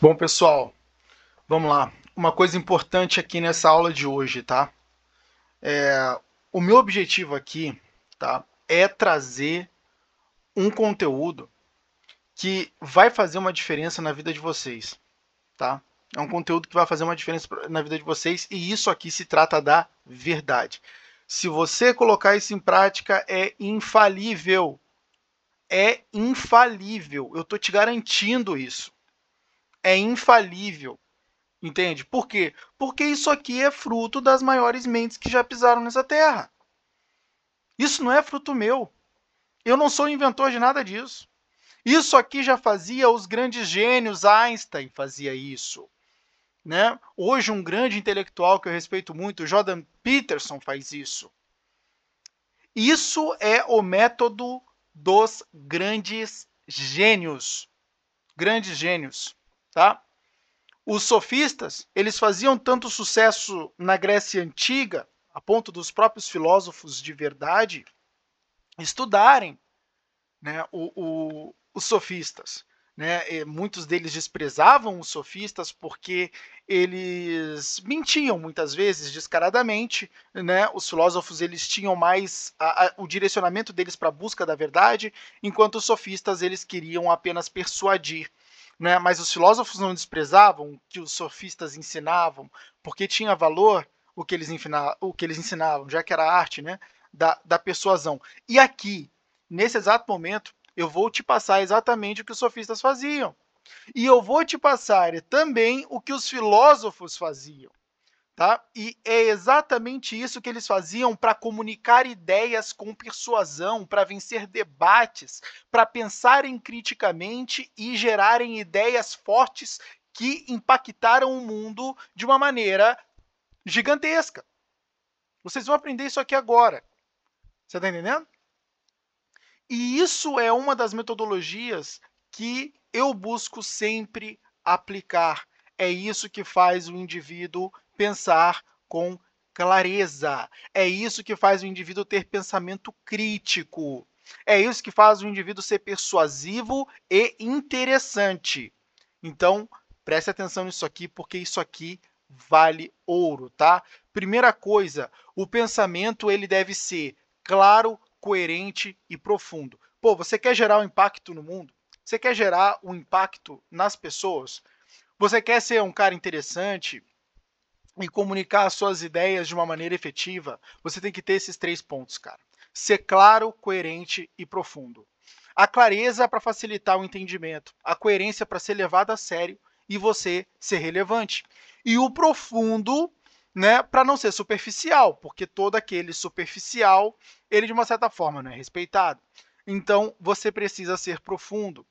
Bom, pessoal, vamos lá. Uma coisa importante aqui nessa aula de hoje, tá? É, o meu objetivo aqui, tá, é trazer um conteúdo que vai fazer uma diferença na vida de vocês, tá? É um conteúdo que vai fazer uma diferença na vida de vocês e isso aqui se trata da verdade. Se você colocar isso em prática, é infalível. É infalível. Eu tô te garantindo isso é infalível. Entende? Por quê? Porque isso aqui é fruto das maiores mentes que já pisaram nessa terra. Isso não é fruto meu. Eu não sou inventor de nada disso. Isso aqui já fazia os grandes gênios, Einstein fazia isso. Né? Hoje, um grande intelectual que eu respeito muito, Jordan Peterson, faz isso. Isso é o método dos grandes gênios. Grandes gênios tá? Os sofistas, eles faziam tanto sucesso na Grécia antiga, a ponto dos próprios filósofos de verdade estudarem né, o, o, os sofistas. Né? muitos deles desprezavam os sofistas porque eles mentiam muitas vezes descaradamente, né? Os filósofos eles tinham mais a, a, o direcionamento deles para a busca da verdade, enquanto os sofistas eles queriam apenas persuadir né? Mas os filósofos não desprezavam o que os sofistas ensinavam, porque tinha valor o que eles, o que eles ensinavam, já que era a arte né? da, da persuasão. E aqui, nesse exato momento, eu vou te passar exatamente o que os sofistas faziam. E eu vou te passar também o que os filósofos faziam. Tá? E é exatamente isso que eles faziam para comunicar ideias com persuasão, para vencer debates, para pensarem criticamente e gerarem ideias fortes que impactaram o mundo de uma maneira gigantesca. Vocês vão aprender isso aqui agora. Você está entendendo? E isso é uma das metodologias que eu busco sempre aplicar. É isso que faz o indivíduo pensar com clareza. É isso que faz o indivíduo ter pensamento crítico. É isso que faz o indivíduo ser persuasivo e interessante. Então, preste atenção nisso aqui, porque isso aqui vale ouro, tá? Primeira coisa, o pensamento ele deve ser claro, coerente e profundo. Pô, você quer gerar um impacto no mundo? Você quer gerar um impacto nas pessoas? Você quer ser um cara interessante? E comunicar suas ideias de uma maneira efetiva, você tem que ter esses três pontos, cara. Ser claro, coerente e profundo. A clareza para facilitar o entendimento, a coerência para ser levado a sério e você ser relevante. E o profundo, né, para não ser superficial, porque todo aquele superficial, ele de uma certa forma não é respeitado. Então, você precisa ser profundo.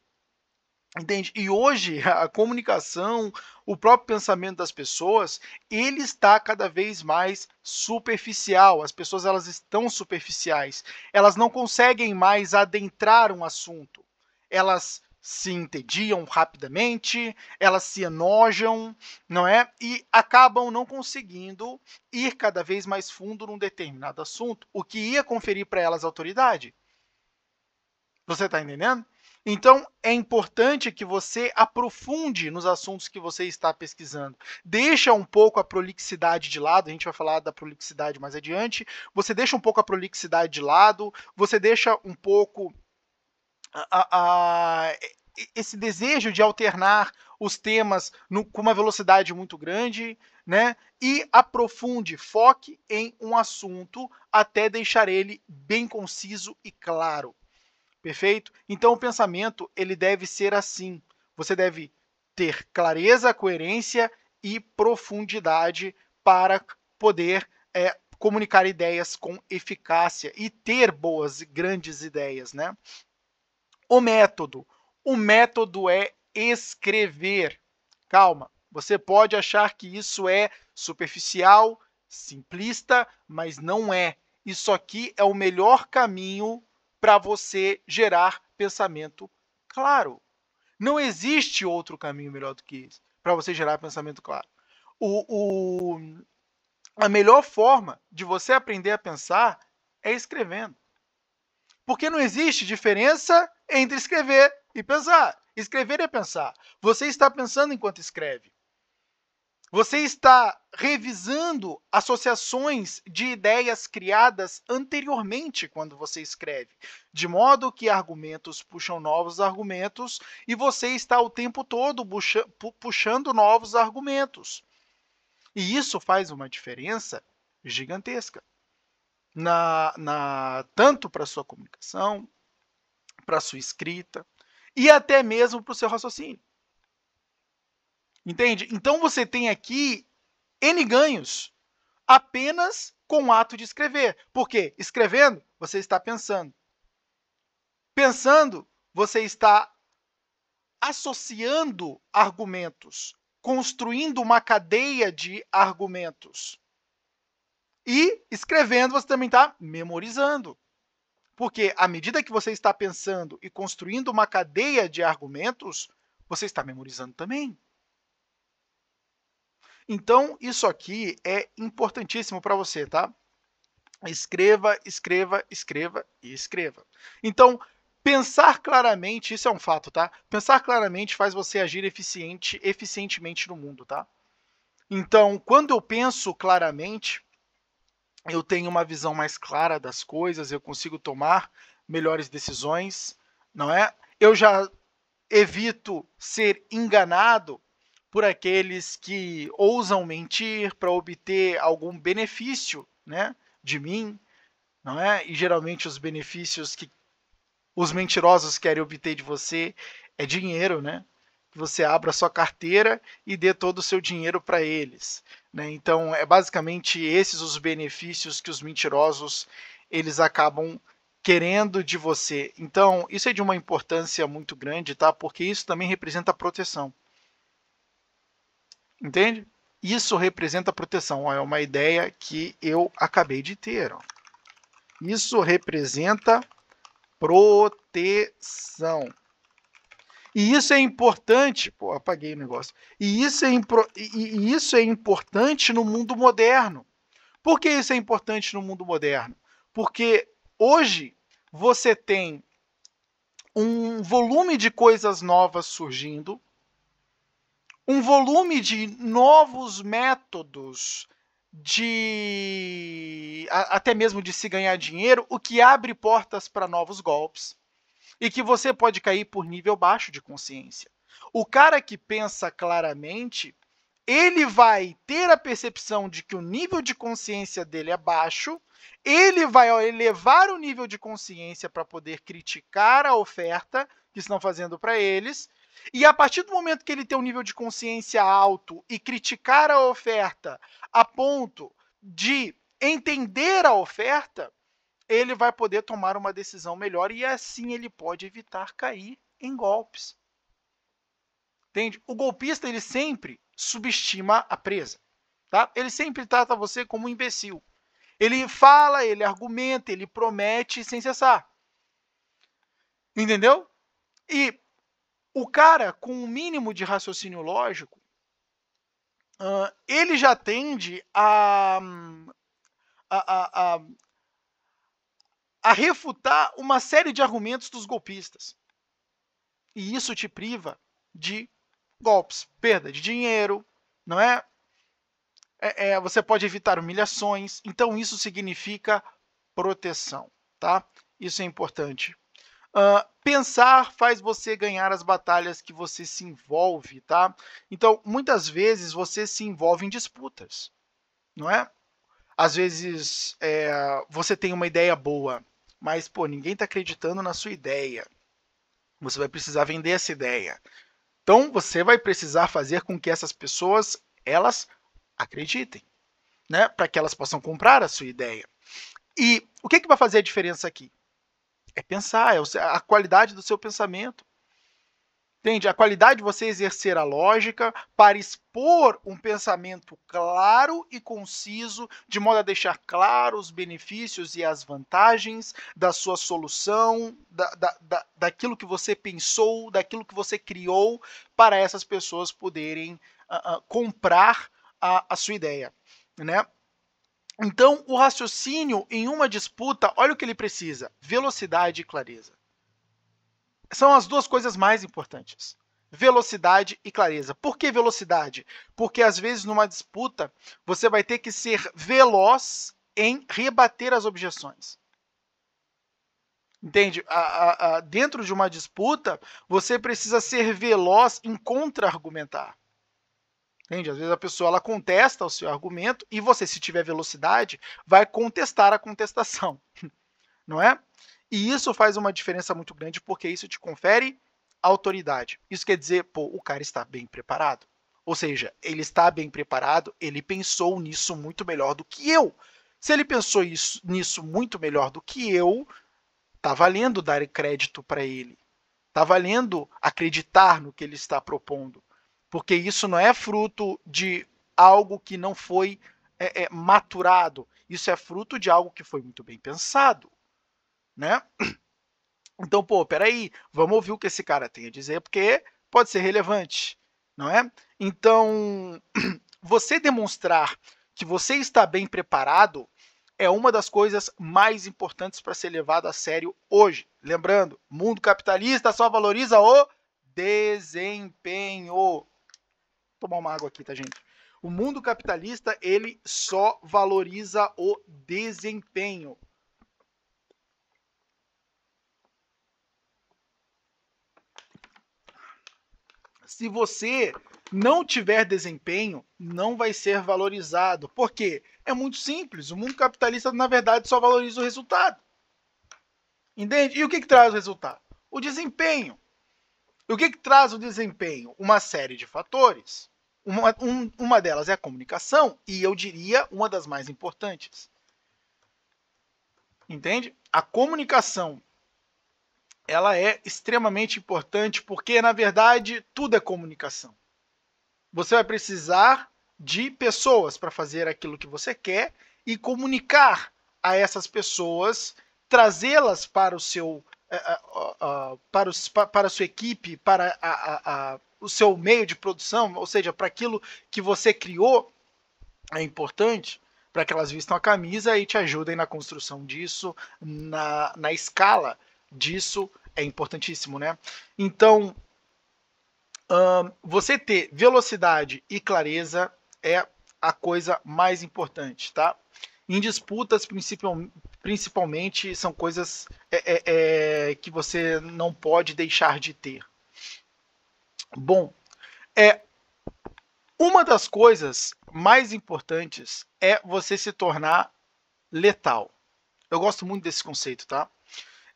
Entende? E hoje a comunicação, o próprio pensamento das pessoas, ele está cada vez mais superficial. As pessoas elas estão superficiais. Elas não conseguem mais adentrar um assunto. Elas se entediam rapidamente, elas se enojam, não é? E acabam não conseguindo ir cada vez mais fundo num determinado assunto, o que ia conferir para elas autoridade. Você está entendendo? Então, é importante que você aprofunde nos assuntos que você está pesquisando. Deixa um pouco a prolixidade de lado, a gente vai falar da prolixidade mais adiante. Você deixa um pouco a prolixidade de lado, você deixa um pouco a, a, esse desejo de alternar os temas no, com uma velocidade muito grande, né? E aprofunde, foque em um assunto até deixar ele bem conciso e claro. Perfeito? Então o pensamento ele deve ser assim. Você deve ter clareza, coerência e profundidade para poder é, comunicar ideias com eficácia e ter boas, grandes ideias, né? O método. O método é escrever. Calma, você pode achar que isso é superficial, simplista, mas não é. Isso aqui é o melhor caminho para você gerar pensamento claro. Não existe outro caminho melhor do que esse para você gerar pensamento claro. O, o, a melhor forma de você aprender a pensar é escrevendo. Porque não existe diferença entre escrever e pensar. Escrever é pensar. Você está pensando enquanto escreve. Você está revisando associações de ideias criadas anteriormente quando você escreve, de modo que argumentos puxam novos argumentos e você está o tempo todo puxando novos argumentos. E isso faz uma diferença gigantesca. Na, na tanto para sua comunicação, para sua escrita e até mesmo para o seu raciocínio. Entende? Então você tem aqui N ganhos apenas com o ato de escrever. Porque escrevendo, você está pensando. Pensando, você está associando argumentos, construindo uma cadeia de argumentos. E escrevendo, você também está memorizando. Porque à medida que você está pensando e construindo uma cadeia de argumentos, você está memorizando também. Então, isso aqui é importantíssimo para você, tá? Escreva, escreva, escreva e escreva. Então, pensar claramente, isso é um fato, tá? Pensar claramente faz você agir eficiente, eficientemente no mundo, tá? Então, quando eu penso claramente, eu tenho uma visão mais clara das coisas, eu consigo tomar melhores decisões, não é? Eu já evito ser enganado por aqueles que ousam mentir para obter algum benefício, né, de mim, não é? E geralmente os benefícios que os mentirosos querem obter de você é dinheiro, né? Que você abra sua carteira e dê todo o seu dinheiro para eles, né? Então, é basicamente esses os benefícios que os mentirosos eles acabam querendo de você. Então, isso é de uma importância muito grande, tá? Porque isso também representa proteção. Entende? Isso representa proteção. É uma ideia que eu acabei de ter. Isso representa proteção. E isso é importante. Pô, apaguei o negócio. E isso é, e isso é importante no mundo moderno. Por que isso é importante no mundo moderno? Porque hoje você tem um volume de coisas novas surgindo, um volume de novos métodos de até mesmo de se ganhar dinheiro, o que abre portas para novos golpes e que você pode cair por nível baixo de consciência. O cara que pensa claramente, ele vai ter a percepção de que o nível de consciência dele é baixo, ele vai elevar o nível de consciência para poder criticar a oferta que estão fazendo para eles e a partir do momento que ele tem um nível de consciência alto e criticar a oferta a ponto de entender a oferta, ele vai poder tomar uma decisão melhor e assim ele pode evitar cair em golpes. Entende? O golpista ele sempre subestima a presa, tá? Ele sempre trata você como um imbecil. Ele fala, ele argumenta, ele promete sem cessar. Entendeu? E o cara com um mínimo de raciocínio lógico, uh, ele já tende a, a, a, a, refutar uma série de argumentos dos golpistas. E isso te priva de golpes, perda de dinheiro, não é? é, é você pode evitar humilhações. Então isso significa proteção, tá? Isso é importante. Uh, pensar faz você ganhar as batalhas que você se envolve, tá? Então, muitas vezes você se envolve em disputas, não é? Às vezes é, você tem uma ideia boa, mas pô, ninguém está acreditando na sua ideia. Você vai precisar vender essa ideia. Então, você vai precisar fazer com que essas pessoas elas acreditem, né? Para que elas possam comprar a sua ideia. E o que, que vai fazer a diferença aqui? É pensar, é a qualidade do seu pensamento. Entende? A qualidade de você exercer a lógica para expor um pensamento claro e conciso, de modo a deixar claro os benefícios e as vantagens da sua solução, da, da, da, daquilo que você pensou, daquilo que você criou, para essas pessoas poderem uh, uh, comprar a, a sua ideia. Né? Então, o raciocínio em uma disputa, olha o que ele precisa: velocidade e clareza. são as duas coisas mais importantes. Velocidade e clareza. Por que velocidade? Porque às vezes numa disputa você vai ter que ser veloz em rebater as objeções. Entende? A, a, a, dentro de uma disputa, você precisa ser veloz em contra-argumentar. Entende? Às vezes a pessoa ela contesta o seu argumento e você, se tiver velocidade, vai contestar a contestação. Não é? E isso faz uma diferença muito grande porque isso te confere autoridade. Isso quer dizer, pô, o cara está bem preparado. Ou seja, ele está bem preparado, ele pensou nisso muito melhor do que eu. Se ele pensou isso, nisso muito melhor do que eu, tá valendo dar crédito para ele. Tá valendo acreditar no que ele está propondo. Porque isso não é fruto de algo que não foi é, é, maturado. Isso é fruto de algo que foi muito bem pensado né? Então, pô, peraí, vamos ouvir o que esse cara tem a dizer, porque pode ser relevante, não é? Então, você demonstrar que você está bem preparado é uma das coisas mais importantes para ser levado a sério hoje. Lembrando, mundo capitalista só valoriza o desempenho. Tomar uma água aqui, tá, gente? O mundo capitalista, ele só valoriza o desempenho. se você não tiver desempenho, não vai ser valorizado. Por quê? É muito simples. O mundo capitalista, na verdade, só valoriza o resultado. Entende? E o que, que traz o resultado? O desempenho. E o que, que traz o desempenho? Uma série de fatores. Uma, um, uma delas é a comunicação, e eu diria uma das mais importantes. Entende? A comunicação ela é extremamente importante porque, na verdade, tudo é comunicação. Você vai precisar de pessoas para fazer aquilo que você quer e comunicar a essas pessoas, trazê-las para o seu para, os, para a sua equipe, para a, a, o seu meio de produção, ou seja, para aquilo que você criou, é importante para que elas vistam a camisa e te ajudem na construção disso, na, na escala disso é importantíssimo, né? Então, você ter velocidade e clareza é a coisa mais importante, tá? Em disputas, principalmente, são coisas é, é, é, que você não pode deixar de ter. Bom, é uma das coisas mais importantes é você se tornar letal. Eu gosto muito desse conceito, tá?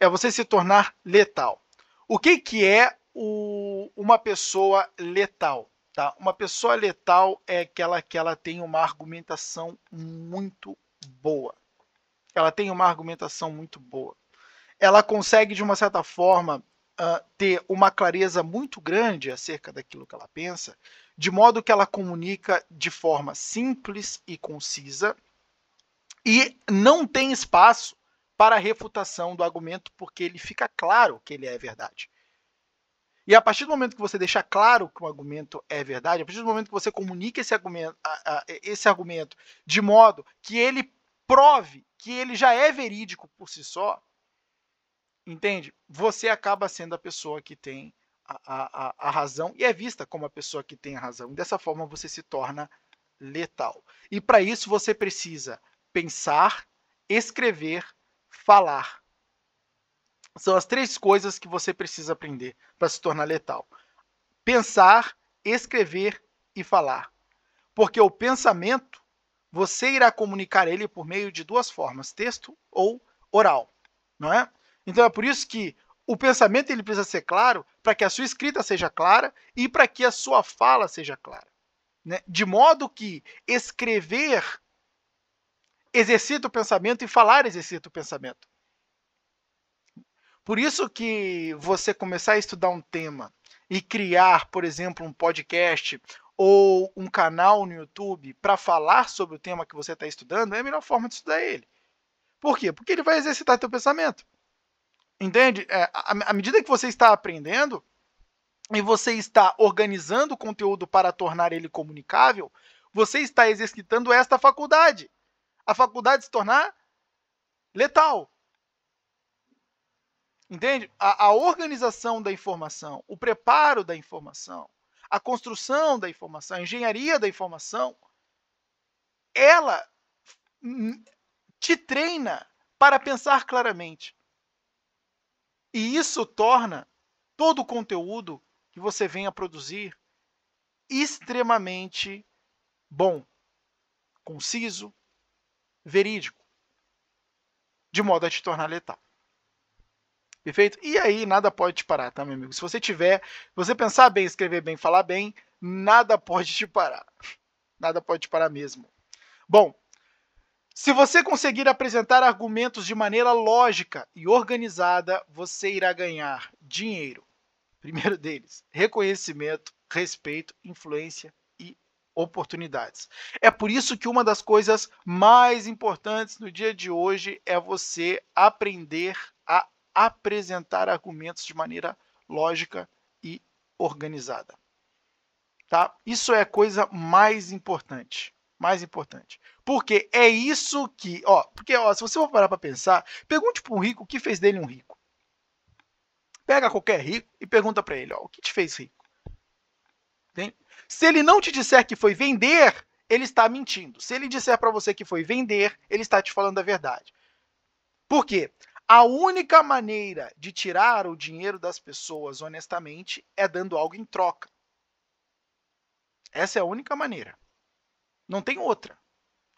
é você se tornar letal. O que, que é o, uma pessoa letal? Tá? Uma pessoa letal é aquela que ela tem uma argumentação muito boa. Ela tem uma argumentação muito boa. Ela consegue, de uma certa forma, uh, ter uma clareza muito grande acerca daquilo que ela pensa, de modo que ela comunica de forma simples e concisa e não tem espaço para refutação do argumento, porque ele fica claro que ele é verdade. E a partir do momento que você deixar claro que o argumento é verdade, a partir do momento que você comunica esse argumento, esse argumento de modo que ele prove que ele já é verídico por si só, entende? Você acaba sendo a pessoa que tem a, a, a razão e é vista como a pessoa que tem a razão. E dessa forma você se torna letal. E para isso você precisa pensar, escrever falar. São as três coisas que você precisa aprender para se tornar letal: pensar, escrever e falar. Porque o pensamento, você irá comunicar ele por meio de duas formas: texto ou oral, não é? Então é por isso que o pensamento ele precisa ser claro para que a sua escrita seja clara e para que a sua fala seja clara. Né? De modo que escrever exercita o pensamento e falar exercita o pensamento. Por isso que você começar a estudar um tema e criar, por exemplo, um podcast ou um canal no YouTube para falar sobre o tema que você está estudando é a melhor forma de estudar ele. Por quê? Porque ele vai exercitar teu pensamento. Entende? É, à medida que você está aprendendo e você está organizando o conteúdo para tornar ele comunicável, você está exercitando esta faculdade a faculdade de se tornar letal. Entende? A, a, organização da informação, o preparo da informação, a construção da informação, a engenharia da informação, ela te treina para pensar claramente. E isso torna todo o conteúdo que você venha a produzir extremamente bom, conciso, verídico, de modo a te tornar letal. Perfeito? E aí nada pode te parar, tá, meu amigo? Se você tiver, você pensar bem, escrever bem, falar bem, nada pode te parar. Nada pode te parar mesmo. Bom, se você conseguir apresentar argumentos de maneira lógica e organizada, você irá ganhar dinheiro. Primeiro deles, reconhecimento, respeito, influência e oportunidades. É por isso que uma das coisas mais importantes no dia de hoje é você aprender a apresentar argumentos de maneira lógica e organizada. Tá? Isso é a coisa mais importante mais importante. Porque é isso que, ó, porque ó, se você for parar para pensar, pergunte para um rico o que fez dele um rico. Pega qualquer rico e pergunta para ele, ó, o que te fez rico? Tem? Se ele não te disser que foi vender, ele está mentindo. Se ele disser para você que foi vender, ele está te falando a verdade. Por quê? A única maneira de tirar o dinheiro das pessoas honestamente é dando algo em troca. Essa é a única maneira. Não tem outra.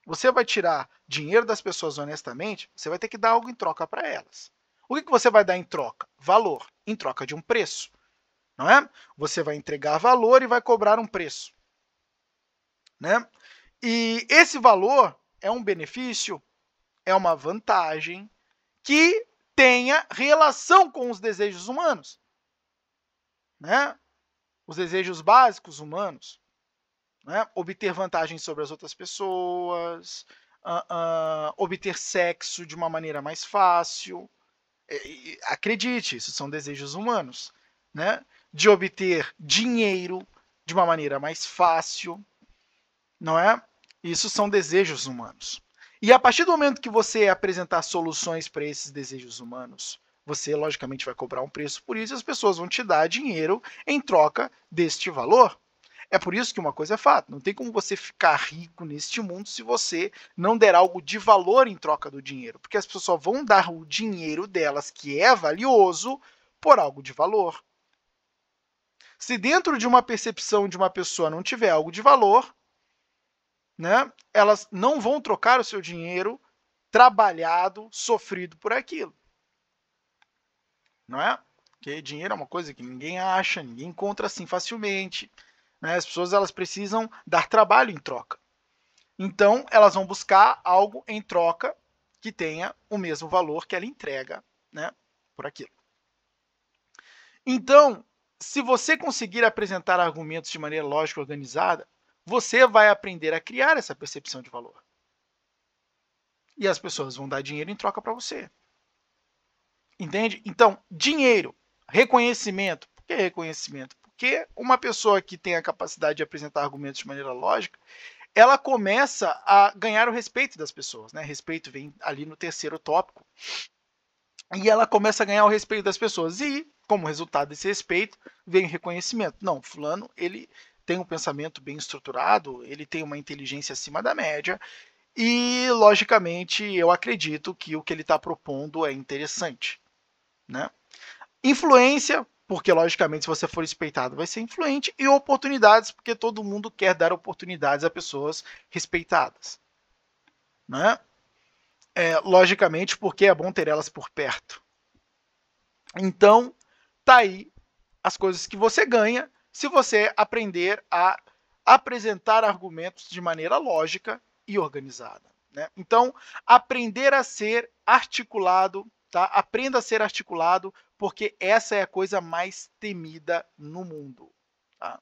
Você vai tirar dinheiro das pessoas honestamente, você vai ter que dar algo em troca para elas. O que, que você vai dar em troca? Valor, em troca de um preço. Não é? Você vai entregar valor e vai cobrar um preço. Né? E esse valor é um benefício, é uma vantagem que tenha relação com os desejos humanos. Né? Os desejos básicos humanos né? obter vantagem sobre as outras pessoas, uh, uh, obter sexo de uma maneira mais fácil. E, acredite, isso são desejos humanos. Né? De obter dinheiro de uma maneira mais fácil, não é? Isso são desejos humanos. E a partir do momento que você apresentar soluções para esses desejos humanos, você logicamente vai cobrar um preço por isso e as pessoas vão te dar dinheiro em troca deste valor. É por isso que uma coisa é fato: não tem como você ficar rico neste mundo se você não der algo de valor em troca do dinheiro, porque as pessoas só vão dar o dinheiro delas, que é valioso, por algo de valor. Se dentro de uma percepção de uma pessoa não tiver algo de valor, né, elas não vão trocar o seu dinheiro trabalhado, sofrido por aquilo. Não é? Porque dinheiro é uma coisa que ninguém acha, ninguém encontra assim facilmente. Né? As pessoas elas precisam dar trabalho em troca. Então, elas vão buscar algo em troca que tenha o mesmo valor que ela entrega né, por aquilo. Então, se você conseguir apresentar argumentos de maneira lógica e organizada, você vai aprender a criar essa percepção de valor. E as pessoas vão dar dinheiro em troca para você. Entende? Então, dinheiro, reconhecimento. Por que reconhecimento? Porque uma pessoa que tem a capacidade de apresentar argumentos de maneira lógica, ela começa a ganhar o respeito das pessoas. Né? Respeito vem ali no terceiro tópico. E ela começa a ganhar o respeito das pessoas. E, como resultado desse respeito, vem o reconhecimento. Não, fulano, ele tem um pensamento bem estruturado, ele tem uma inteligência acima da média, e, logicamente, eu acredito que o que ele está propondo é interessante. Né? Influência, porque logicamente se você for respeitado vai ser influente, e oportunidades, porque todo mundo quer dar oportunidades a pessoas respeitadas. Né? É, logicamente porque é bom ter elas por perto. Então, tá aí as coisas que você ganha se você aprender a apresentar argumentos de maneira lógica e organizada. Né? Então, aprender a ser articulado, tá? Aprenda a ser articulado porque essa é a coisa mais temida no mundo. Tá?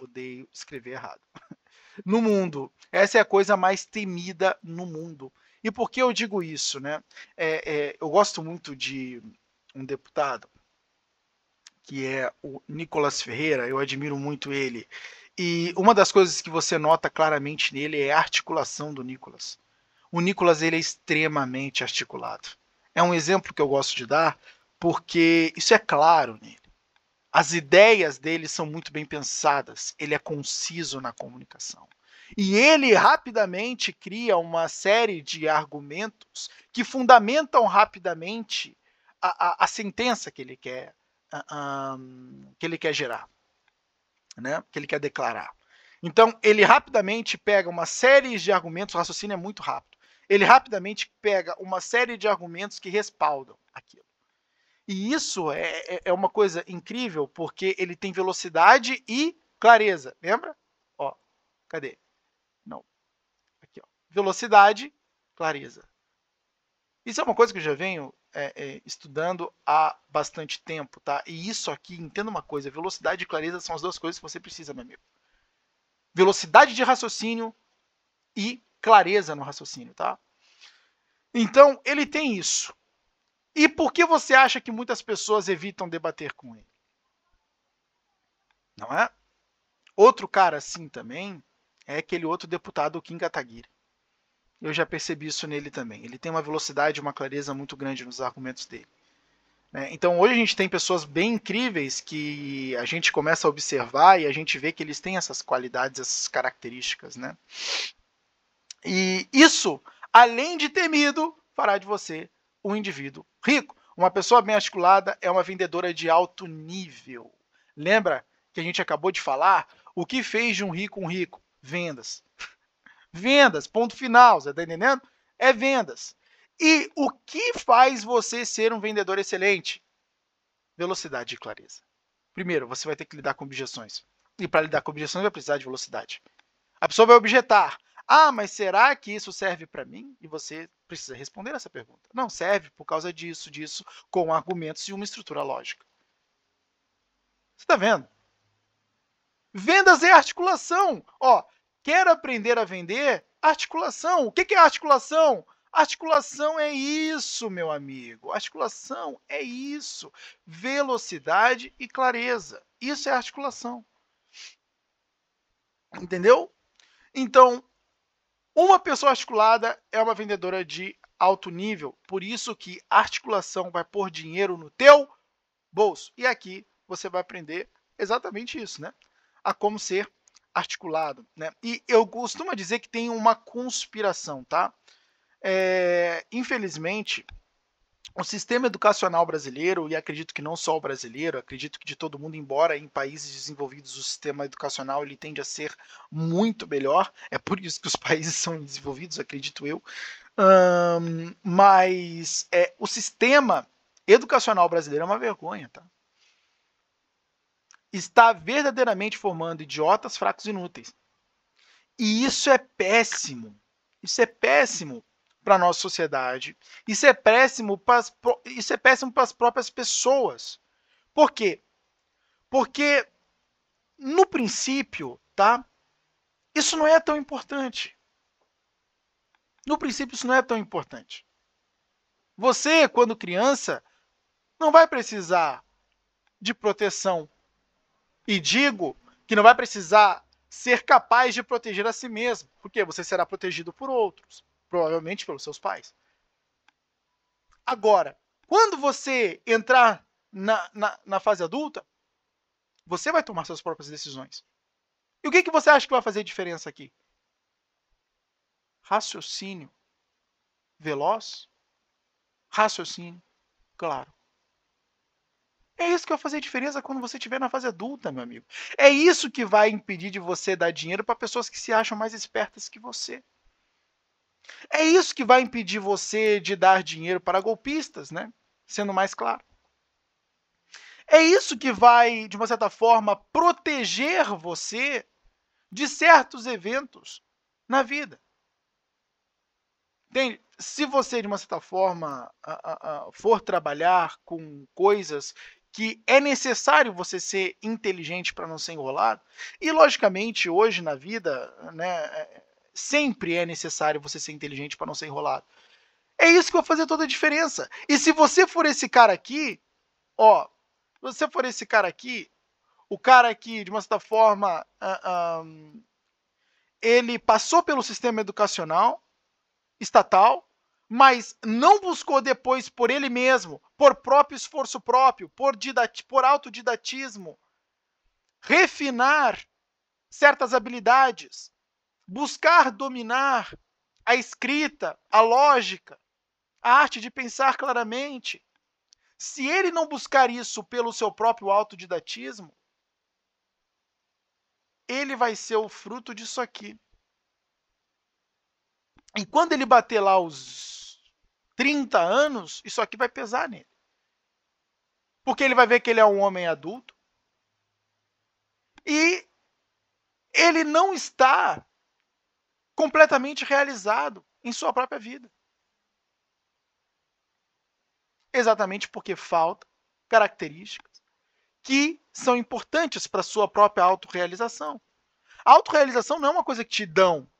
Odeio escrever errado. No mundo. Essa é a coisa mais temida no mundo. E por que eu digo isso? Né? É, é, eu gosto muito de um deputado, que é o Nicolas Ferreira, eu admiro muito ele. E uma das coisas que você nota claramente nele é a articulação do Nicolas. O Nicolas ele é extremamente articulado. É um exemplo que eu gosto de dar porque isso é claro nele. As ideias dele são muito bem pensadas, ele é conciso na comunicação. E ele rapidamente cria uma série de argumentos que fundamentam rapidamente a, a, a sentença que ele quer uh, que ele quer gerar, né? que ele quer declarar. Então, ele rapidamente pega uma série de argumentos, o raciocínio é muito rápido. Ele rapidamente pega uma série de argumentos que respaldam aquilo. E isso é, é, é uma coisa incrível, porque ele tem velocidade e clareza. Lembra? Ó, cadê? Não. Aqui, ó. Velocidade, clareza. Isso é uma coisa que eu já venho é, é, estudando há bastante tempo, tá? E isso aqui, entenda uma coisa: velocidade e clareza são as duas coisas que você precisa, meu amigo. Velocidade de raciocínio e clareza no raciocínio, tá? Então, ele tem isso. E por que você acha que muitas pessoas evitam debater com ele? Não é? Outro cara assim também é aquele outro deputado, o Kim Kataguiri. Eu já percebi isso nele também. Ele tem uma velocidade e uma clareza muito grande nos argumentos dele. Né? Então hoje a gente tem pessoas bem incríveis que a gente começa a observar e a gente vê que eles têm essas qualidades, essas características. Né? E isso, além de temido, fará de você um indivíduo rico. Uma pessoa bem articulada é uma vendedora de alto nível. Lembra que a gente acabou de falar? O que fez de um rico um rico? Vendas. Vendas, ponto final, você está entendendo? É vendas. E o que faz você ser um vendedor excelente? Velocidade e clareza. Primeiro, você vai ter que lidar com objeções. E para lidar com objeções, vai precisar de velocidade. A pessoa vai objetar. Ah, mas será que isso serve para mim? E você precisa responder essa pergunta. Não serve por causa disso, disso, com argumentos e uma estrutura lógica. Você está vendo? Vendas é articulação. Ó, Quer aprender a vender? Articulação. O que é articulação? Articulação é isso, meu amigo. Articulação é isso. Velocidade e clareza. Isso é articulação. Entendeu? Então, uma pessoa articulada é uma vendedora de alto nível. Por isso que articulação vai pôr dinheiro no teu bolso. E aqui você vai aprender exatamente isso, né? A como ser articulado. Né? E eu costumo dizer que tem uma conspiração, tá? É, infelizmente, o sistema educacional brasileiro, e acredito que não só o brasileiro, acredito que de todo mundo, embora em países desenvolvidos o sistema educacional ele tende a ser muito melhor, é por isso que os países são desenvolvidos, acredito eu. Mas é, o sistema educacional brasileiro é uma vergonha, tá? Está verdadeiramente formando idiotas, fracos e inúteis. E isso é péssimo. Isso é péssimo para a nossa sociedade. Isso é péssimo para as, isso é péssimo para as próprias pessoas. Por quê? Porque no princípio, tá? Isso não é tão importante. No princípio isso não é tão importante. Você, quando criança, não vai precisar de proteção e digo que não vai precisar ser capaz de proteger a si mesmo, porque você será protegido por outros, provavelmente pelos seus pais. Agora, quando você entrar na, na, na fase adulta, você vai tomar suas próprias decisões. E o que, que você acha que vai fazer diferença aqui? Raciocínio veloz, raciocínio claro. É isso que vai fazer diferença quando você estiver na fase adulta, meu amigo. É isso que vai impedir de você dar dinheiro para pessoas que se acham mais espertas que você. É isso que vai impedir você de dar dinheiro para golpistas, né? Sendo mais claro. É isso que vai, de uma certa forma, proteger você de certos eventos na vida. Entende? Se você, de uma certa forma, for trabalhar com coisas que é necessário você ser inteligente para não ser enrolado. E, logicamente, hoje na vida, né, é, sempre é necessário você ser inteligente para não ser enrolado. É isso que vai fazer toda a diferença. E se você for esse cara aqui, ó, se você for esse cara aqui, o cara que, de uma certa forma, uh, um, ele passou pelo sistema educacional estatal, mas não buscou depois por ele mesmo, por próprio esforço próprio, por, por autodidatismo, refinar certas habilidades, buscar dominar a escrita, a lógica, a arte de pensar claramente. Se ele não buscar isso pelo seu próprio autodidatismo, ele vai ser o fruto disso aqui. E quando ele bater lá os 30 anos, isso aqui vai pesar nele. Porque ele vai ver que ele é um homem adulto. E ele não está completamente realizado em sua própria vida. Exatamente porque faltam características que são importantes para sua própria autorrealização. A autorrealização não é uma coisa que te dão.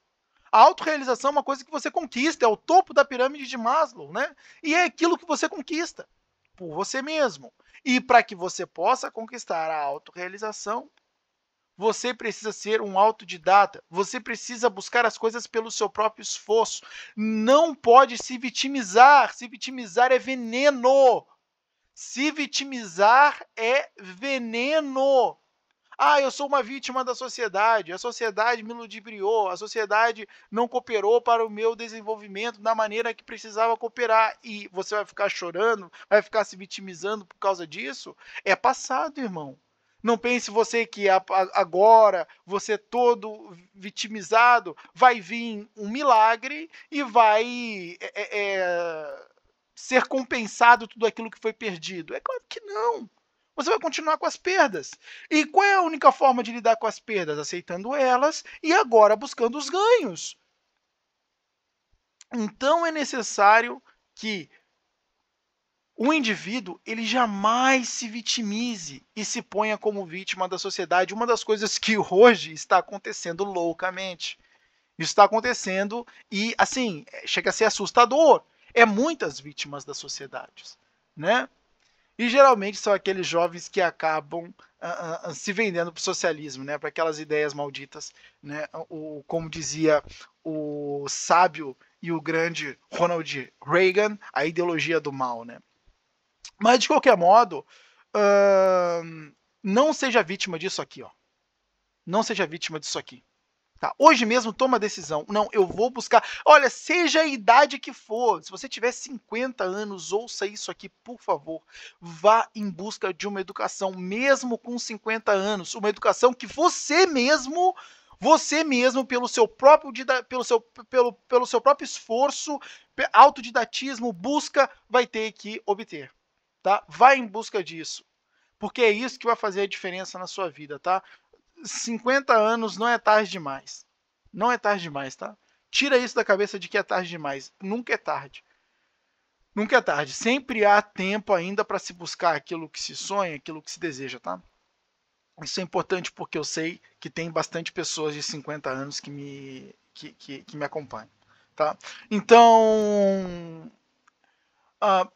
A autorrealização é uma coisa que você conquista, é o topo da pirâmide de Maslow, né? E é aquilo que você conquista por você mesmo. E para que você possa conquistar a autorrealização, você precisa ser um autodidata. Você precisa buscar as coisas pelo seu próprio esforço. Não pode se vitimizar. Se vitimizar é veneno. Se vitimizar é veneno. Ah, eu sou uma vítima da sociedade. A sociedade me ludibriou. A sociedade não cooperou para o meu desenvolvimento da maneira que precisava cooperar. E você vai ficar chorando, vai ficar se vitimizando por causa disso? É passado, irmão. Não pense você que agora, você todo vitimizado, vai vir um milagre e vai é, é, é, ser compensado tudo aquilo que foi perdido. É claro que não. Você vai continuar com as perdas. E qual é a única forma de lidar com as perdas? Aceitando elas e agora buscando os ganhos. Então é necessário que o indivíduo, ele jamais se vitimize e se ponha como vítima da sociedade. Uma das coisas que hoje está acontecendo loucamente. Isso está acontecendo e, assim, chega a ser assustador. É muitas vítimas das sociedades, né? E geralmente são aqueles jovens que acabam uh, uh, se vendendo para o socialismo, né? Para aquelas ideias malditas, né? O, como dizia o sábio e o grande Ronald Reagan, a ideologia do mal, né? Mas, de qualquer modo, uh, não seja vítima disso aqui. Ó. Não seja vítima disso aqui. Tá? Hoje mesmo, toma a decisão. Não, eu vou buscar. Olha, seja a idade que for. Se você tiver 50 anos, ouça isso aqui, por favor. Vá em busca de uma educação, mesmo com 50 anos. Uma educação que você mesmo você mesmo, pelo seu próprio, pelo seu, pelo, pelo seu próprio esforço, autodidatismo, busca, vai ter que obter tá? Vai em busca disso, porque é isso que vai fazer a diferença na sua vida, tá? 50 anos não é tarde demais. Não é tarde demais, tá? Tira isso da cabeça de que é tarde demais. Nunca é tarde. Nunca é tarde. Sempre há tempo ainda para se buscar aquilo que se sonha, aquilo que se deseja, tá? Isso é importante porque eu sei que tem bastante pessoas de 50 anos que me, que, que, que me acompanham, tá? Então, uh,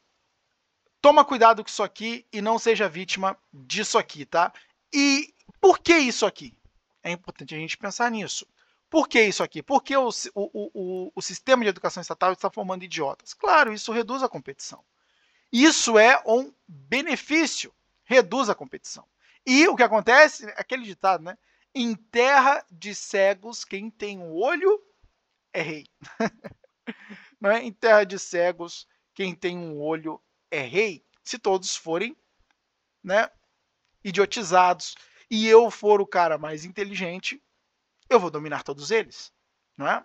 Toma cuidado com isso aqui e não seja vítima disso aqui, tá? E por que isso aqui? É importante a gente pensar nisso. Por que isso aqui? Porque o, o, o, o sistema de educação estatal está formando idiotas. Claro, isso reduz a competição. Isso é um benefício, reduz a competição. E o que acontece, aquele ditado, né? Em terra de cegos, quem tem um olho é rei. Não é? Em terra de cegos, quem tem um olho é rei se todos forem né, idiotizados e eu for o cara mais inteligente, eu vou dominar todos eles, não é?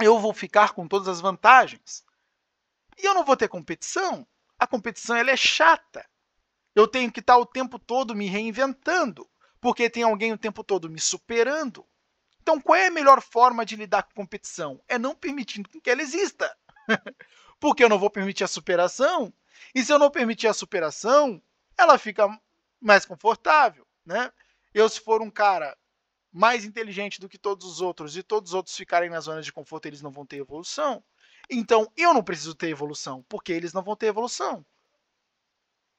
Eu vou ficar com todas as vantagens. E eu não vou ter competição. A competição ela é chata. Eu tenho que estar o tempo todo me reinventando, porque tem alguém o tempo todo me superando. Então, qual é a melhor forma de lidar com competição? É não permitindo que ela exista. porque eu não vou permitir a superação. E se eu não permitir a superação, ela fica mais confortável, né? Eu se for um cara mais inteligente do que todos os outros e todos os outros ficarem na zona de conforto, eles não vão ter evolução. Então, eu não preciso ter evolução, porque eles não vão ter evolução.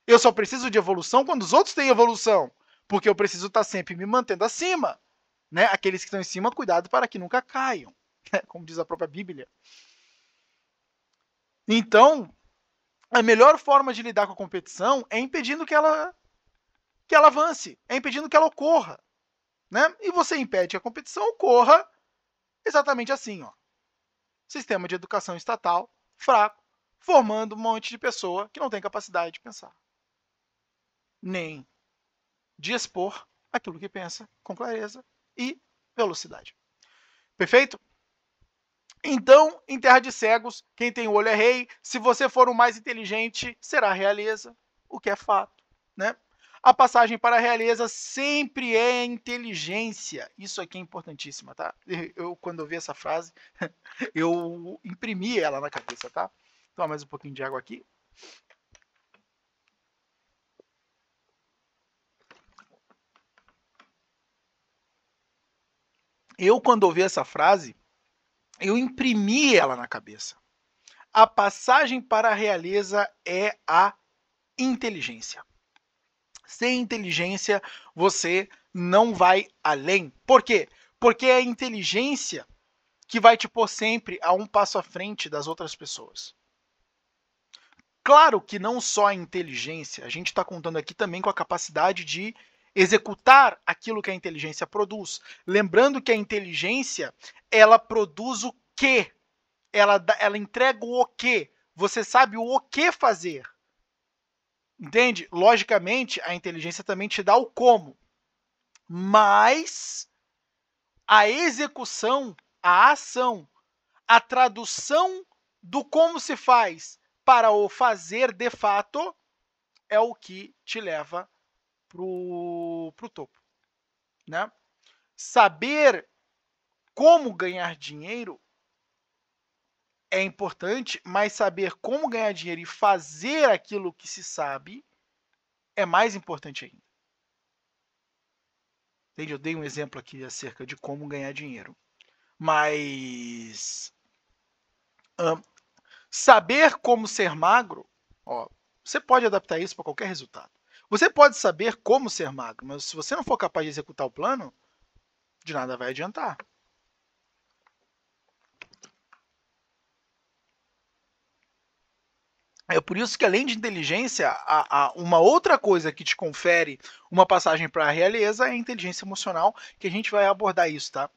Eu só preciso de evolução quando os outros têm evolução, porque eu preciso estar sempre me mantendo acima. Né? Aqueles que estão em cima, cuidado para que nunca caiam, como diz a própria Bíblia. Então, a melhor forma de lidar com a competição é impedindo que ela que ela avance, é impedindo que ela ocorra, né? E você impede que a competição ocorra exatamente assim, ó. Sistema de educação estatal fraco, formando um monte de pessoa que não tem capacidade de pensar, nem de expor aquilo que pensa com clareza e velocidade. Perfeito? Então, em terra de cegos, quem tem olho é rei. Se você for o mais inteligente, será realeza, o que é fato, né? A passagem para a realeza sempre é inteligência. Isso aqui é importantíssima, tá? Eu, quando eu vi essa frase, eu imprimi ela na cabeça, tá? Toma mais um pouquinho de água aqui. Eu, quando ouvi essa frase, eu imprimi ela na cabeça. A passagem para a realeza é a inteligência. Sem inteligência, você não vai além. Por quê? Porque é a inteligência que vai te pôr sempre a um passo à frente das outras pessoas. Claro que não só a inteligência, a gente está contando aqui também com a capacidade de executar aquilo que a inteligência produz. Lembrando que a inteligência, ela produz o que? Ela, ela entrega o o que? Você sabe o o que fazer. Entende? Logicamente, a inteligência também te dá o como. Mas a execução, a ação, a tradução do como se faz para o fazer de fato é o que te leva pro, pro topo, né? Saber como ganhar dinheiro é importante, mas saber como ganhar dinheiro e fazer aquilo que se sabe é mais importante ainda. Entende? Eu dei um exemplo aqui acerca de como ganhar dinheiro. Mas saber como ser magro, ó, você pode adaptar isso para qualquer resultado. Você pode saber como ser magro, mas se você não for capaz de executar o plano, de nada vai adiantar. É por isso que, além de inteligência, a, uma outra coisa que te confere uma passagem para a realeza é a inteligência emocional, que a gente vai abordar isso, tá?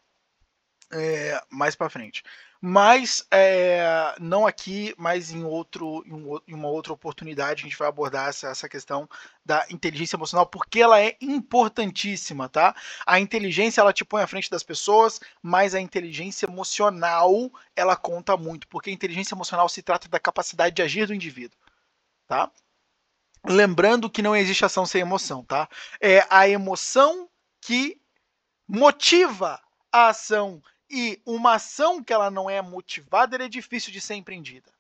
É, mais para frente mas é, não aqui, mas em, outro, em, uma outra oportunidade a gente vai abordar essa, essa questão da inteligência emocional, porque ela é importantíssima, tá? A inteligência ela te põe à frente das pessoas, mas a inteligência emocional ela conta muito, porque a inteligência emocional se trata da capacidade de agir do indivíduo, tá? Lembrando que não existe ação sem emoção, tá? É a emoção que motiva a ação e uma ação que ela não é motivada, é difícil de ser empreendida.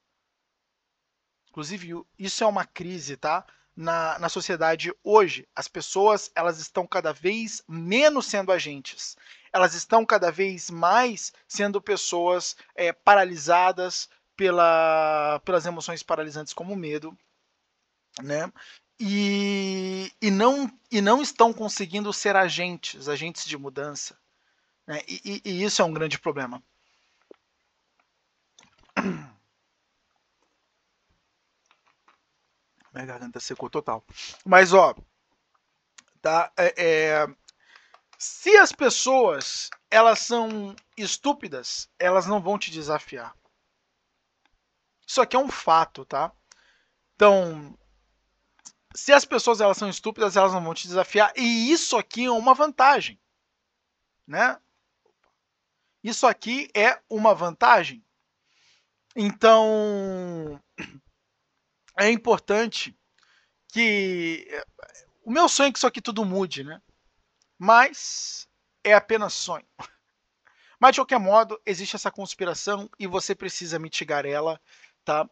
Inclusive, isso é uma crise, tá? Na, na sociedade hoje, as pessoas elas estão cada vez menos sendo agentes. Elas estão cada vez mais sendo pessoas é, paralisadas pela, pelas emoções paralisantes como medo, né? E, e, não, e não estão conseguindo ser agentes, agentes de mudança. Né? E, e, e isso é um grande problema. Minha garganta secou total. Mas, ó, tá? É, é, se as pessoas elas são estúpidas, elas não vão te desafiar. Isso aqui é um fato, tá? Então, se as pessoas elas são estúpidas, elas não vão te desafiar. E isso aqui é uma vantagem, né? Isso aqui é uma vantagem. Então, é importante que. O meu sonho é que isso aqui tudo mude, né? Mas é apenas sonho. Mas de qualquer modo, existe essa conspiração e você precisa mitigar ela, tá?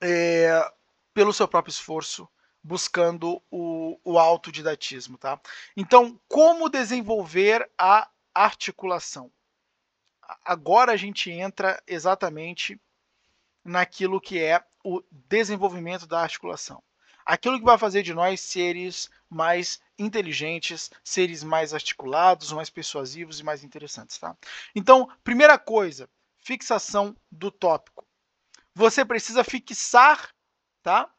É, pelo seu próprio esforço, buscando o, o autodidatismo, tá? Então, como desenvolver a articulação. Agora a gente entra exatamente naquilo que é o desenvolvimento da articulação. Aquilo que vai fazer de nós seres mais inteligentes, seres mais articulados, mais persuasivos e mais interessantes, tá? Então, primeira coisa, fixação do tópico. você precisa fixar, tá?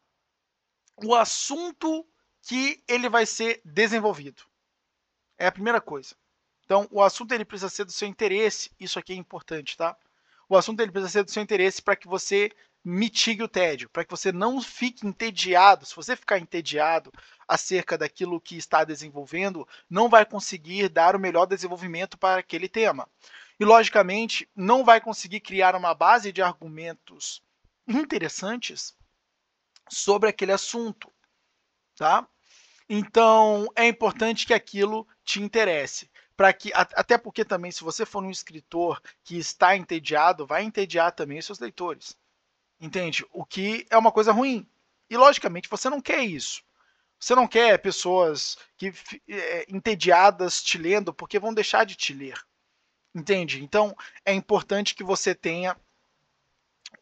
O assunto que ele vai ser desenvolvido. É a primeira coisa. Então, o assunto ele precisa ser do seu interesse. Isso aqui é importante, tá? O assunto ele precisa ser do seu interesse para que você mitigue o tédio, para que você não fique entediado. Se você ficar entediado acerca daquilo que está desenvolvendo, não vai conseguir dar o melhor desenvolvimento para aquele tema. E, logicamente, não vai conseguir criar uma base de argumentos interessantes sobre aquele assunto, tá? Então, é importante que aquilo te interesse para que até porque também se você for um escritor que está entediado, vai entediar também os seus leitores. Entende? O que é uma coisa ruim. E logicamente você não quer isso. Você não quer pessoas que é, entediadas te lendo porque vão deixar de te ler. Entende? Então é importante que você tenha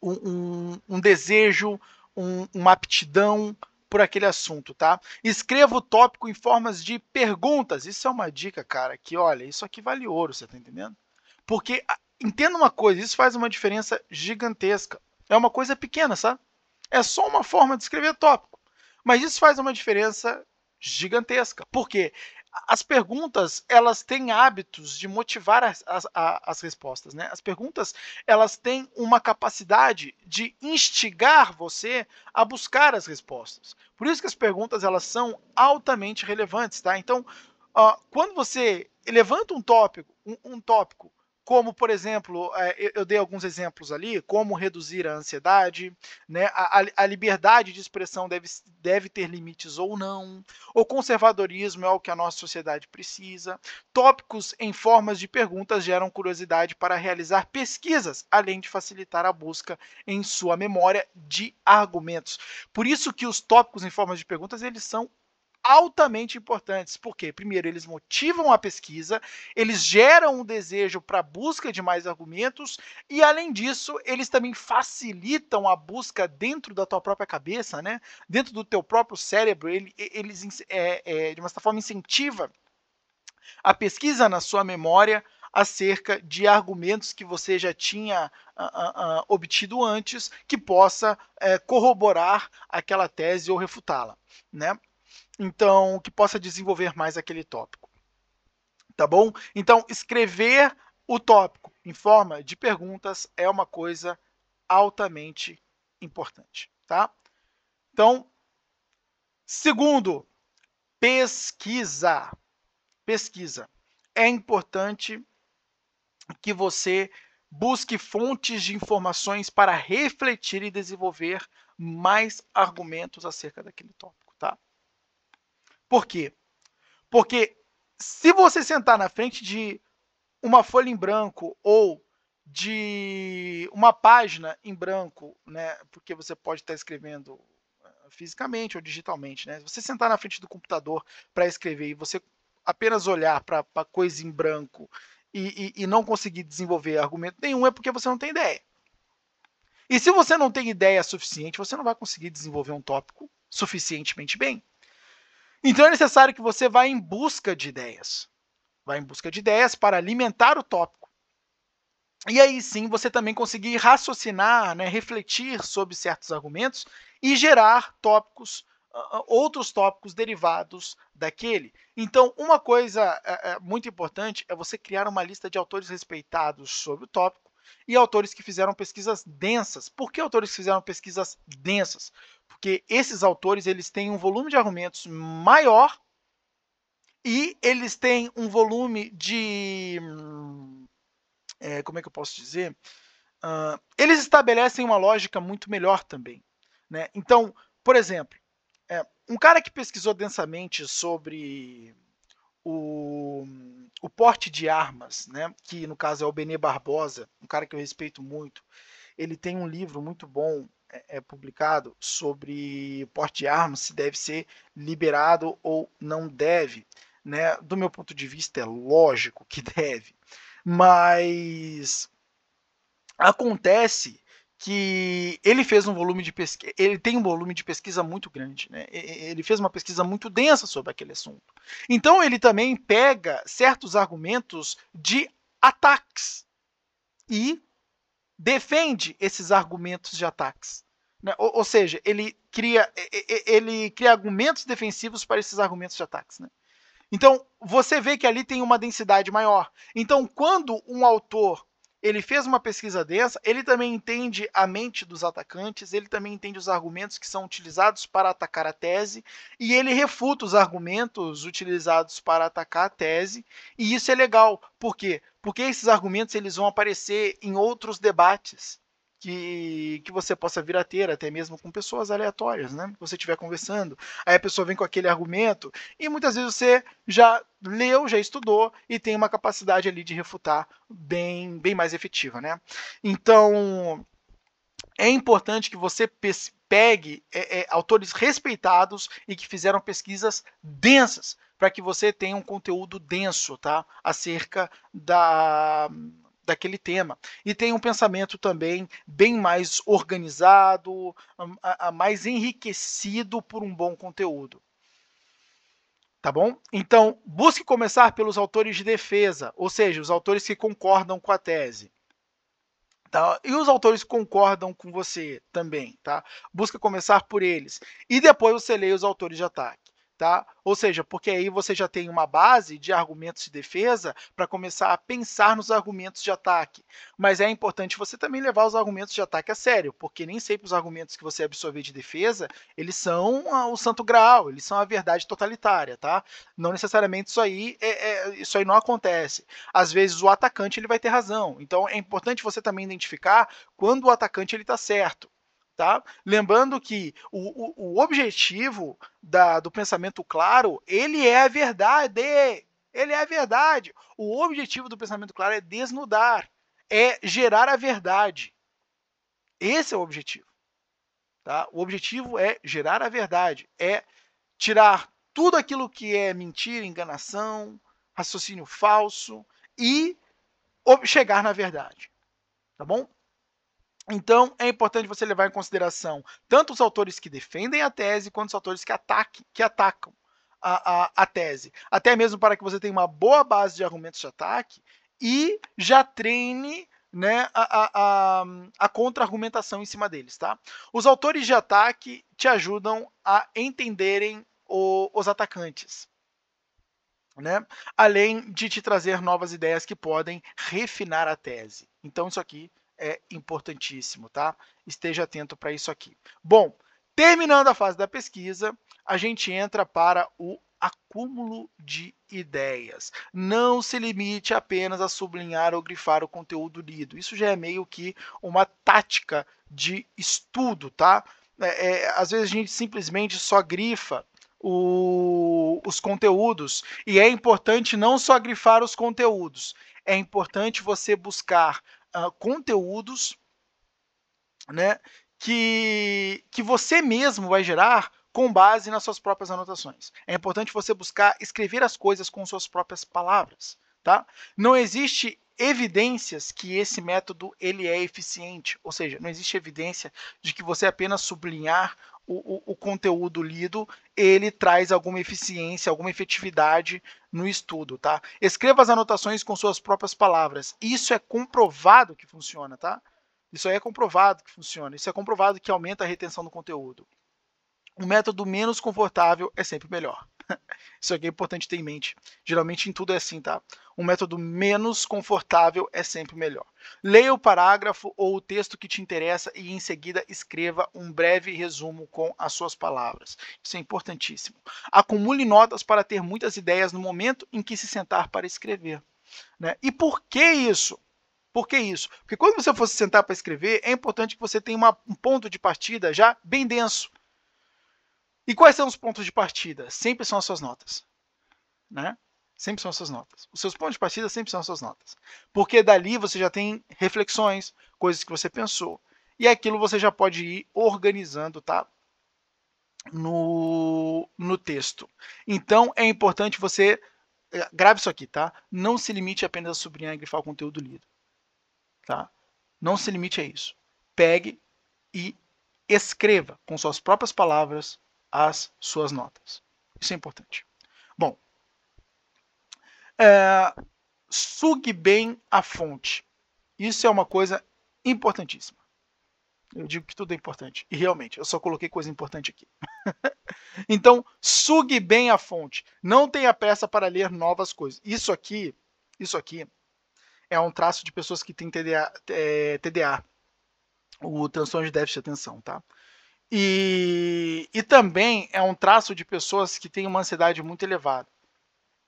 um, um, um desejo, um, uma aptidão por aquele assunto, tá? Escreva o tópico em formas de perguntas. Isso é uma dica, cara, que olha, isso aqui vale ouro, você tá entendendo? Porque entenda uma coisa, isso faz uma diferença gigantesca. É uma coisa pequena, sabe? É só uma forma de escrever tópico. Mas isso faz uma diferença gigantesca. Por quê? As perguntas elas têm hábitos de motivar as, as, as, respostas, né? As perguntas elas têm uma capacidade de instigar você a buscar as respostas. Por isso que as perguntas elas são altamente relevantes, tá? Então, uh, quando você levanta um tópico, um, um tópico como, por exemplo, é, eu dei alguns exemplos ali, como reduzir a ansiedade, né? a, a, liberdade de expressão deve, deve ter limites ou não, o conservadorismo é o que a nossa sociedade precisa, tópicos em formas de perguntas geram curiosidade para realizar pesquisas, além de facilitar a busca em sua memória de argumentos. Por isso que os tópicos em formas de perguntas, eles são altamente importantes. Porque, primeiro, eles motivam a pesquisa, eles geram um desejo para a busca de mais argumentos, e além disso, eles também facilitam a busca dentro da tua própria cabeça, né? dentro do teu próprio cérebro, eles, é, é, de uma certa forma, incentiva a pesquisa na sua memória acerca de argumentos que você já tinha uh, uh, uh, obtido antes, que possa eh, corroborar aquela tese ou refutá-la. Né? Então que possa desenvolver mais aquele tópico. Tá bom? Então, escrever o tópico em forma de perguntas é uma coisa altamente importante, tá? Então, segundo, pesquisa. Pesquisa. É importante que você busque fontes de informações para refletir e desenvolver mais argumentos acerca daquele tópico, tá? Por quê? Porque se você sentar na frente de uma folha em branco ou de uma página em branco, né, porque você pode estar escrevendo ah, fisicamente ou digitalmente, né? Se você sentar na frente do computador para escrever e você apenas olhar para a coisa em branco e, e, e não conseguir desenvolver argumento nenhum, é porque você não tem ideia. E se você não tem ideia suficiente, você não vai conseguir desenvolver um tópico suficientemente bem. Então é necessário que você vá em busca de ideias. Vá em busca de ideias para alimentar o tópico. E aí sim você também conseguir raciocinar, né, refletir sobre certos argumentos e gerar tópicos, uh, outros tópicos derivados daquele. Então, uma coisa uh, muito importante é você criar uma lista de autores respeitados sobre o tópico e autores que fizeram pesquisas densas. Por que autores que fizeram pesquisas densas? Porque esses autores eles têm um volume de argumentos maior e eles têm um volume de é, como é que eu posso dizer? Uh, eles estabelecem uma lógica muito melhor também. Né? Então, por exemplo, é, um cara que pesquisou densamente sobre o, o porte de armas, né? que no caso é o Benê Barbosa, um cara que eu respeito muito, ele tem um livro muito bom é, é, publicado sobre porte de armas, se deve ser liberado ou não deve. Né? Do meu ponto de vista, é lógico que deve, mas acontece que ele fez um volume de pesquisa, ele tem um volume de pesquisa muito grande, né? Ele fez uma pesquisa muito densa sobre aquele assunto. Então ele também pega certos argumentos de ataques e defende esses argumentos de ataques. Né? Ou, ou, seja, ele cria, ele cria argumentos defensivos para esses argumentos de ataques. Né? Então, você vê que ali tem uma densidade maior. Então, quando um autor ele fez uma pesquisa densa, ele também entende a mente dos atacantes, ele também entende os argumentos que são utilizados para atacar a tese, e ele refuta os argumentos utilizados para atacar a tese, e isso é legal. Por quê? Porque esses argumentos eles vão aparecer em outros debates que, que você possa vir a ter, até mesmo com pessoas aleatórias, né? Você estiver conversando. Aí a pessoa vem com aquele argumento e muitas vezes você já leu, já estudou e tem uma capacidade ali de refutar bem, bem mais efetiva, né? Então é importante que você pegue é, é, autores respeitados e que fizeram pesquisas densas para que você tenha um conteúdo denso, tá? Acerca da daquele tema. E tem um pensamento também bem mais organizado, mais enriquecido por um bom conteúdo. Tá bom? Então, busque começar pelos autores de defesa, ou seja, os autores que concordam com a tese. Tá? E os autores concordam com você também, tá? Busca começar por eles. E depois você lê os autores de ataque. Tá? Ou seja, porque aí você já tem uma base de argumentos de defesa para começar a pensar nos argumentos de ataque. Mas é importante você também levar os argumentos de ataque a sério, porque nem sempre os argumentos que você absorver de defesa, eles são o santo grau, eles são a verdade totalitária, tá? Não necessariamente isso aí, é, é, isso aí não acontece. Às vezes o atacante ele vai ter razão. Então é importante você também identificar quando o atacante ele está certo. Tá? Lembrando que o, o, o objetivo da, do pensamento claro, ele é a verdade. Ele é a verdade. O objetivo do pensamento claro é desnudar, é gerar a verdade. Esse é o objetivo. Tá? O objetivo é gerar a verdade, é tirar tudo aquilo que é mentira, enganação, raciocínio falso e chegar na verdade. Tá bom? Então, é importante você levar em consideração tanto os autores que defendem a tese, quanto os autores que, ataque, que atacam a, a, a tese. Até mesmo para que você tenha uma boa base de argumentos de ataque e já treine né, a, a, a contra-argumentação em cima deles. Tá? Os autores de ataque te ajudam a entenderem o, os atacantes. Né? Além de te trazer novas ideias que podem refinar a tese. Então, isso aqui é importantíssimo, tá? Esteja atento para isso aqui. Bom, terminando a fase da pesquisa, a gente entra para o acúmulo de ideias. Não se limite apenas a sublinhar ou grifar o conteúdo lido. Isso já é meio que uma tática de estudo, tá? É, é, às vezes a gente simplesmente só grifa o, os conteúdos e é importante não só grifar os conteúdos, é importante você buscar uh, conteúdos né, que, que você mesmo vai gerar com base nas suas próprias anotações. É importante você buscar escrever as coisas com suas próprias palavras. Tá? Não existe evidências que esse método ele é eficiente, ou seja, não existe evidência de que você apenas sublinhar o, o, o, conteúdo lido ele traz alguma eficiência, alguma efetividade no estudo, tá? Escreva as anotações com suas próprias palavras. Isso é comprovado que funciona, tá? Isso aí é comprovado que funciona. Isso é comprovado que aumenta a retenção do conteúdo. O método menos confortável é sempre melhor. Isso aqui é importante ter em mente. Geralmente em tudo é assim, tá? Um método menos confortável é sempre melhor. Leia o parágrafo ou o texto que te interessa e em seguida escreva um breve resumo com as suas palavras. Isso é importantíssimo. Acumule notas para ter muitas ideias no momento em que se sentar para escrever. Né? E por que isso? Por que isso? Porque quando você for se sentar para escrever, é importante que você tenha uma, um ponto de partida já bem denso. E quais são os pontos de partida? Sempre são as suas notas. Né? Sempre são as suas notas. Os seus pontos de partida sempre são as suas notas. Porque dali você já tem reflexões, coisas que você pensou. E aquilo você já pode ir organizando, tá? No, no texto. Então é importante você. Eh, grave isso aqui, tá? Não se limite apenas a sublinhar e grifar o conteúdo lido. Tá? Não se limite a isso. Pegue e escreva com suas próprias palavras as suas notas. Isso é importante. Bom, é, sugue bem a fonte. Isso é uma coisa importantíssima. Eu digo que tudo é importante. E realmente, eu só coloquei coisa importante aqui. então, sugue bem a fonte. Não tenha pressa para ler novas coisas. Isso aqui, isso aqui é um traço de pessoas que têm TDA, é, TDA o transtorno de déficit de atenção, tá? E, e também é um traço de pessoas que têm uma ansiedade muito elevada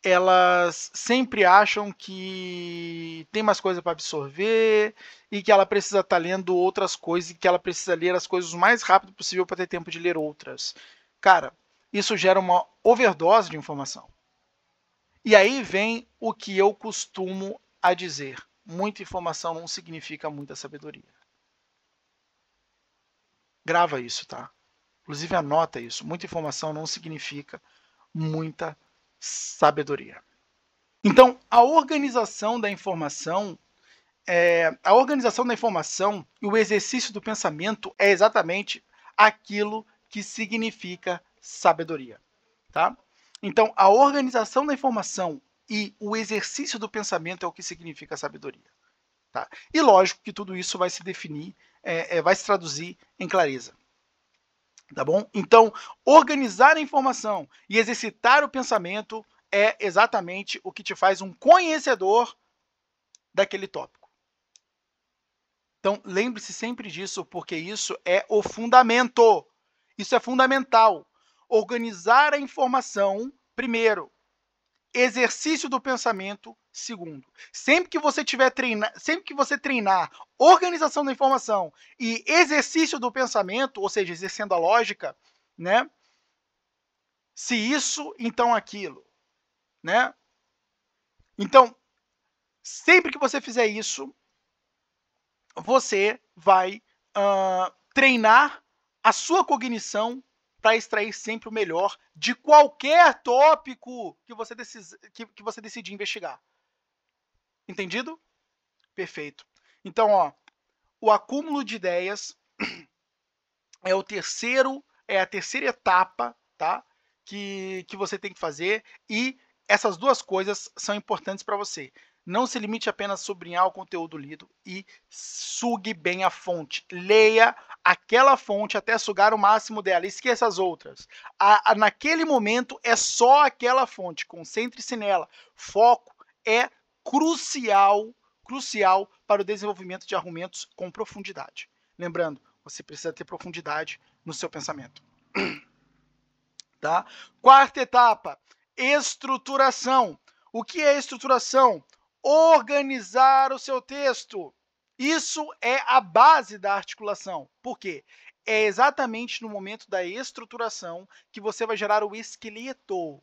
elas sempre acham que tem mais coisa para absorver e que ela precisa estar tá lendo outras coisas e que ela precisa ler as coisas o mais rápido possível para ter tempo de ler outras. Cara, isso gera uma overdose de informação. E aí vem o que eu costumo a dizer: muita informação não significa muita sabedoria. Grava isso, tá? Inclusive anota isso. Muita informação não significa muita sabedoria. Então, a organização da informação, é, a organização da informação e o exercício do pensamento é exatamente aquilo que significa sabedoria, tá? Então, a organização da informação e o exercício do pensamento é o que significa sabedoria, tá? E lógico que tudo isso vai se definir, é, é, vai se traduzir em clareza. Tá bom? Então, organizar a informação e exercitar o pensamento é exatamente o que te faz um conhecedor daquele tópico. Então, lembre-se sempre disso, porque isso é o fundamento. Isso é fundamental. Organizar a informação, primeiro. Exercício do pensamento, segundo. Sempre que você tiver treinar, sempre que você treinar organização da informação e exercício do pensamento, ou seja, exercendo a lógica, né? Se isso, então aquilo, né? Então, sempre que você fizer isso, você vai uh, treinar a sua cognição para extrair sempre o melhor de qualquer tópico que você, decis, que, que você decidir investigar. Entendido? Perfeito. Então, ó, o acúmulo de ideias é o terceiro, é a terceira etapa, tá? Que, que você tem que fazer e essas duas coisas são importantes para você. Não se limite apenas a sublinhar o conteúdo lido e sugue bem a fonte. Leia aquela fonte até sugar o máximo dela. Esqueça as outras. A, a, naquele momento é só aquela fonte. Concentre-se nela. Foco é crucial, crucial para o desenvolvimento de argumentos com profundidade. Lembrando, você precisa ter profundidade no seu pensamento. Tá? Quarta etapa, estruturação. O que é estruturação? Organizar o seu texto. Isso é a base da articulação. Por quê? É exatamente no momento da estruturação que você vai gerar o esqueleto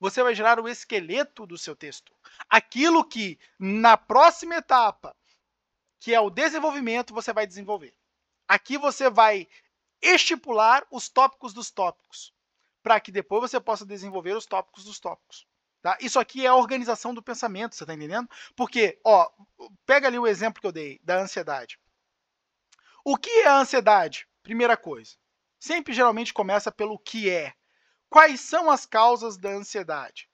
você vai gerar o esqueleto do seu texto. Aquilo que na próxima etapa, que é o desenvolvimento, você vai desenvolver. Aqui você vai estipular os tópicos dos tópicos, para que depois você possa desenvolver os tópicos dos tópicos. Tá? Isso aqui é a organização do pensamento, você está entendendo? Porque, ó, pega ali o exemplo que eu dei da ansiedade. O que é a ansiedade? Primeira coisa. Sempre geralmente começa pelo que é. Quais são as causas da ansiedade?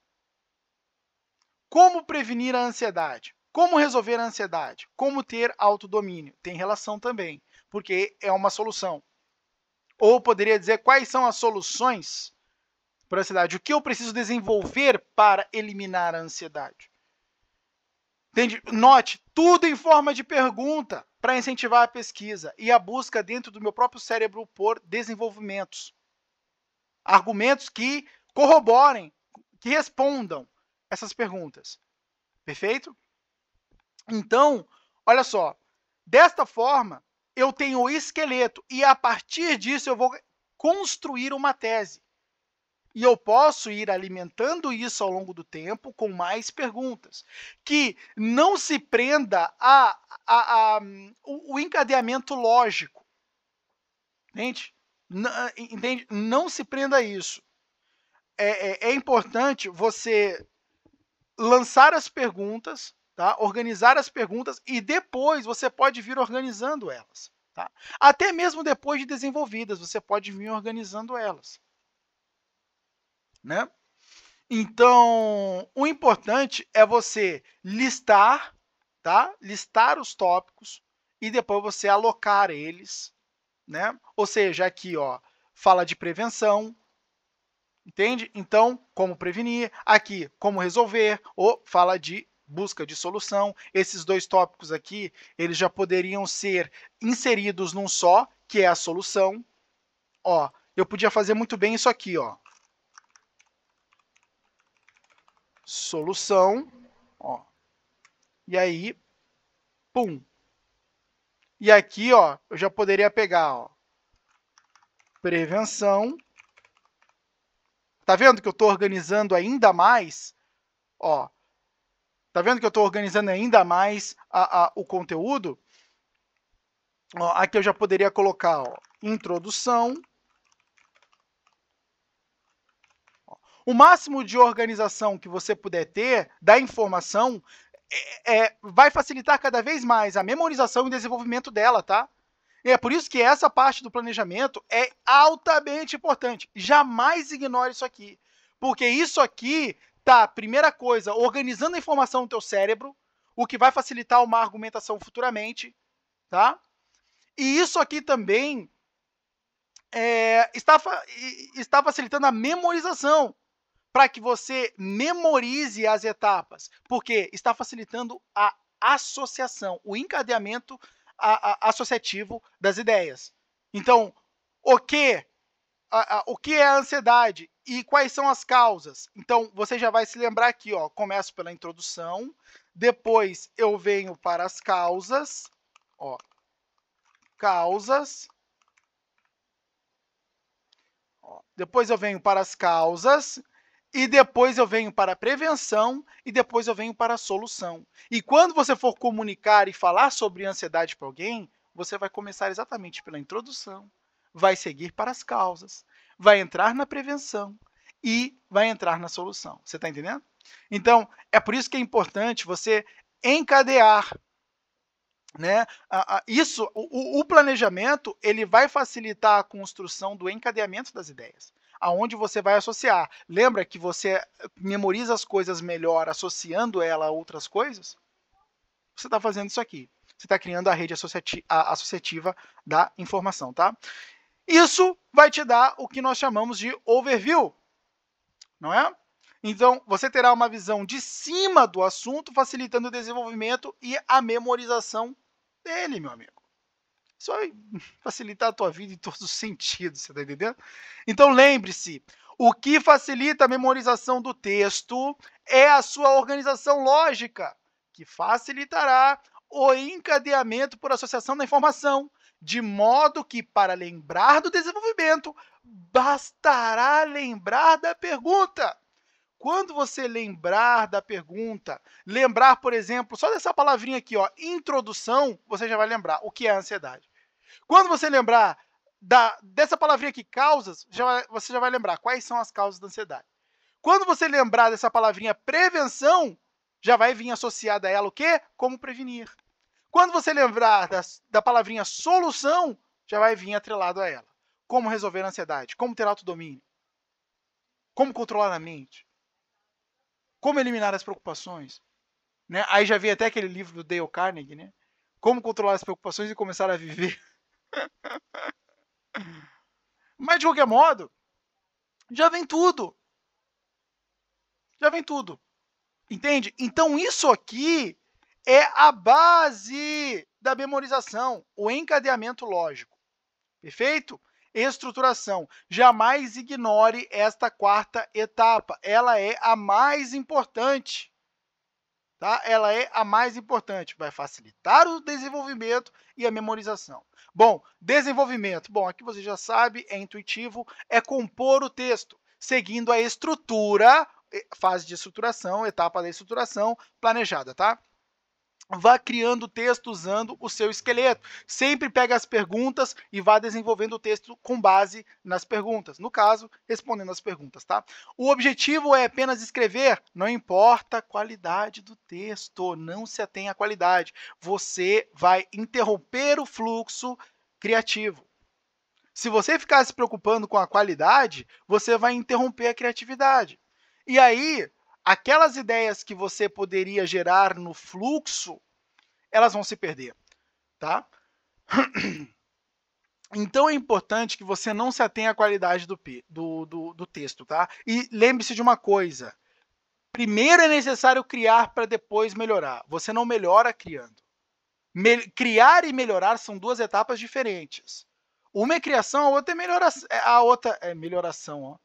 Como prevenir a ansiedade? Como resolver a ansiedade? Como ter autodomínio? Tem relação também, porque é uma solução. Ou poderia dizer quais são as soluções para a ansiedade? O que eu preciso desenvolver para eliminar a ansiedade? Entende? Note, tudo em forma de pergunta para incentivar a pesquisa e a busca dentro do meu próprio cérebro por desenvolvimentos argumentos que corroborem, que respondam essas perguntas. Perfeito? Então, olha só. Desta forma, eu tenho o esqueleto e a partir disso eu vou construir uma tese. E eu posso ir alimentando isso ao longo do tempo com mais perguntas. Que não se prenda a, a, a o, o encadeamento lógico. Entende? Ah, entende? Não se prenda a isso. É, é, é, importante você lançar as perguntas, tá? organizar as perguntas e depois você pode vir organizando elas. Tá? Até mesmo depois de desenvolvidas, você pode vir organizando elas. Né? Então, o importante é você listar, tá? listar os tópicos e depois você alocar eles, né? Ou seja, aqui, ó, fala de prevenção, entende? Então, como prevenir, aqui, como resolver, ou fala de busca de solução. Esses dois tópicos aqui, eles já poderiam ser inseridos num só, que é a solução. Ó, eu podia fazer muito bem isso aqui, ó. Solução, ó. E aí, pum. E aqui, ó, eu já poderia pegar, ó, prevenção. Tá vendo que eu estou organizando ainda mais? Ó, Tá vendo que eu estou organizando ainda mais a, a, o conteúdo? Ó, aqui eu já poderia colocar ó, introdução. O máximo de organização que você puder ter da informação é, é, vai facilitar cada vez mais a memorização e desenvolvimento dela, tá? E é por isso que essa parte do planejamento é altamente importante. Jamais ignore isso aqui. Porque isso aqui tá, primeira coisa, organizando a informação no teu cérebro, o que vai facilitar uma argumentação futuramente, tá? E isso aqui também é, está, está facilitando a memorização, para que você memorize as etapas, porque está facilitando a associação, o encadeamento a, a, associativo das ideias. Então, o que a, o que é a ansiedade e quais são as causas. Então, você já vai se lembrar aqui, ó, começo pela introdução, depois eu venho para as causas, ó, causas, depois eu venho para as causas, e depois eu venho para a prevenção, e depois eu venho para a solução. E quando você for comunicar e falar sobre ansiedade para alguém, você vai começar exatamente pela introdução, vai seguir para as causas, vai entrar na prevenção e vai entrar na solução. Você está entendendo? Então, é por isso que é importante você encadear. Né? Isso, o, planejamento, ele vai facilitar a construção do encadeamento das ideias aonde você vai associar. Lembra que você memoriza as coisas melhor associando ela a outras coisas? Você está fazendo isso aqui. Você está criando a rede associativa da informação, tá? Isso vai te dar o que nós chamamos de overview, não é? Então, você terá uma visão de cima do assunto, facilitando o desenvolvimento e a memorização dele, meu amigo. Isso vai facilitar a tua vida em todos os sentidos, você está entendendo? Então, lembre-se, o que facilita a memorização do texto é a sua organização lógica, que facilitará o encadeamento por associação da informação, de modo que, para lembrar do desenvolvimento, bastará lembrar da pergunta. Quando você lembrar da pergunta, lembrar, por exemplo, só dessa palavrinha aqui, ó, introdução, você já vai lembrar o que é a ansiedade. Quando você lembrar da, dessa palavrinha aqui, causas, já vai, você já vai lembrar quais são as causas da ansiedade. Quando você lembrar dessa palavrinha prevenção, já vai vir associada a ela o quê? Como prevenir. Quando você lembrar da, da palavrinha solução, já vai vir atrelado a ela. Como resolver a ansiedade, como ter autodomínio, como controlar a mente, como eliminar as preocupações. Né? Aí já vi até aquele livro do Dale Carnegie, né? Como controlar as preocupações e começar a viver. Mas de qualquer modo, já vem tudo. Já vem tudo. Entende? Então isso aqui é a base da memorização, o encadeamento lógico. Perfeito? Estruturação. Jamais ignore esta quarta etapa. Ela é a mais importante. Tá? Ela é a mais importante. Vai facilitar o desenvolvimento e a memorização. Bom, desenvolvimento. Bom, aqui você já sabe, é intuitivo, é compor o texto, seguindo a estrutura, eh, fase de estruturação, etapa da estruturação planejada, tá? Vá criando texto usando o seu esqueleto. Sempre pega as perguntas e vá desenvolvendo o texto com base nas perguntas. No caso, respondendo as perguntas, tá? O objetivo é apenas escrever, não importa a qualidade do texto, não se atenha à qualidade. Você vai interromper o fluxo criativo. Se você ficar se preocupando com a qualidade, você vai interromper a criatividade. E aí, aquelas ideias que você poderia gerar no fluxo, elas vão se perder. tá? Então é importante que você não se atenha à qualidade do, do, do, do texto, tá? E lembre-se de uma coisa: primeiro é necessário criar para depois melhorar. Você não melhora criando. Me criar e melhorar são duas etapas diferentes. Uma é criação, a outra é melhoração. É, a outra é melhoração, ó.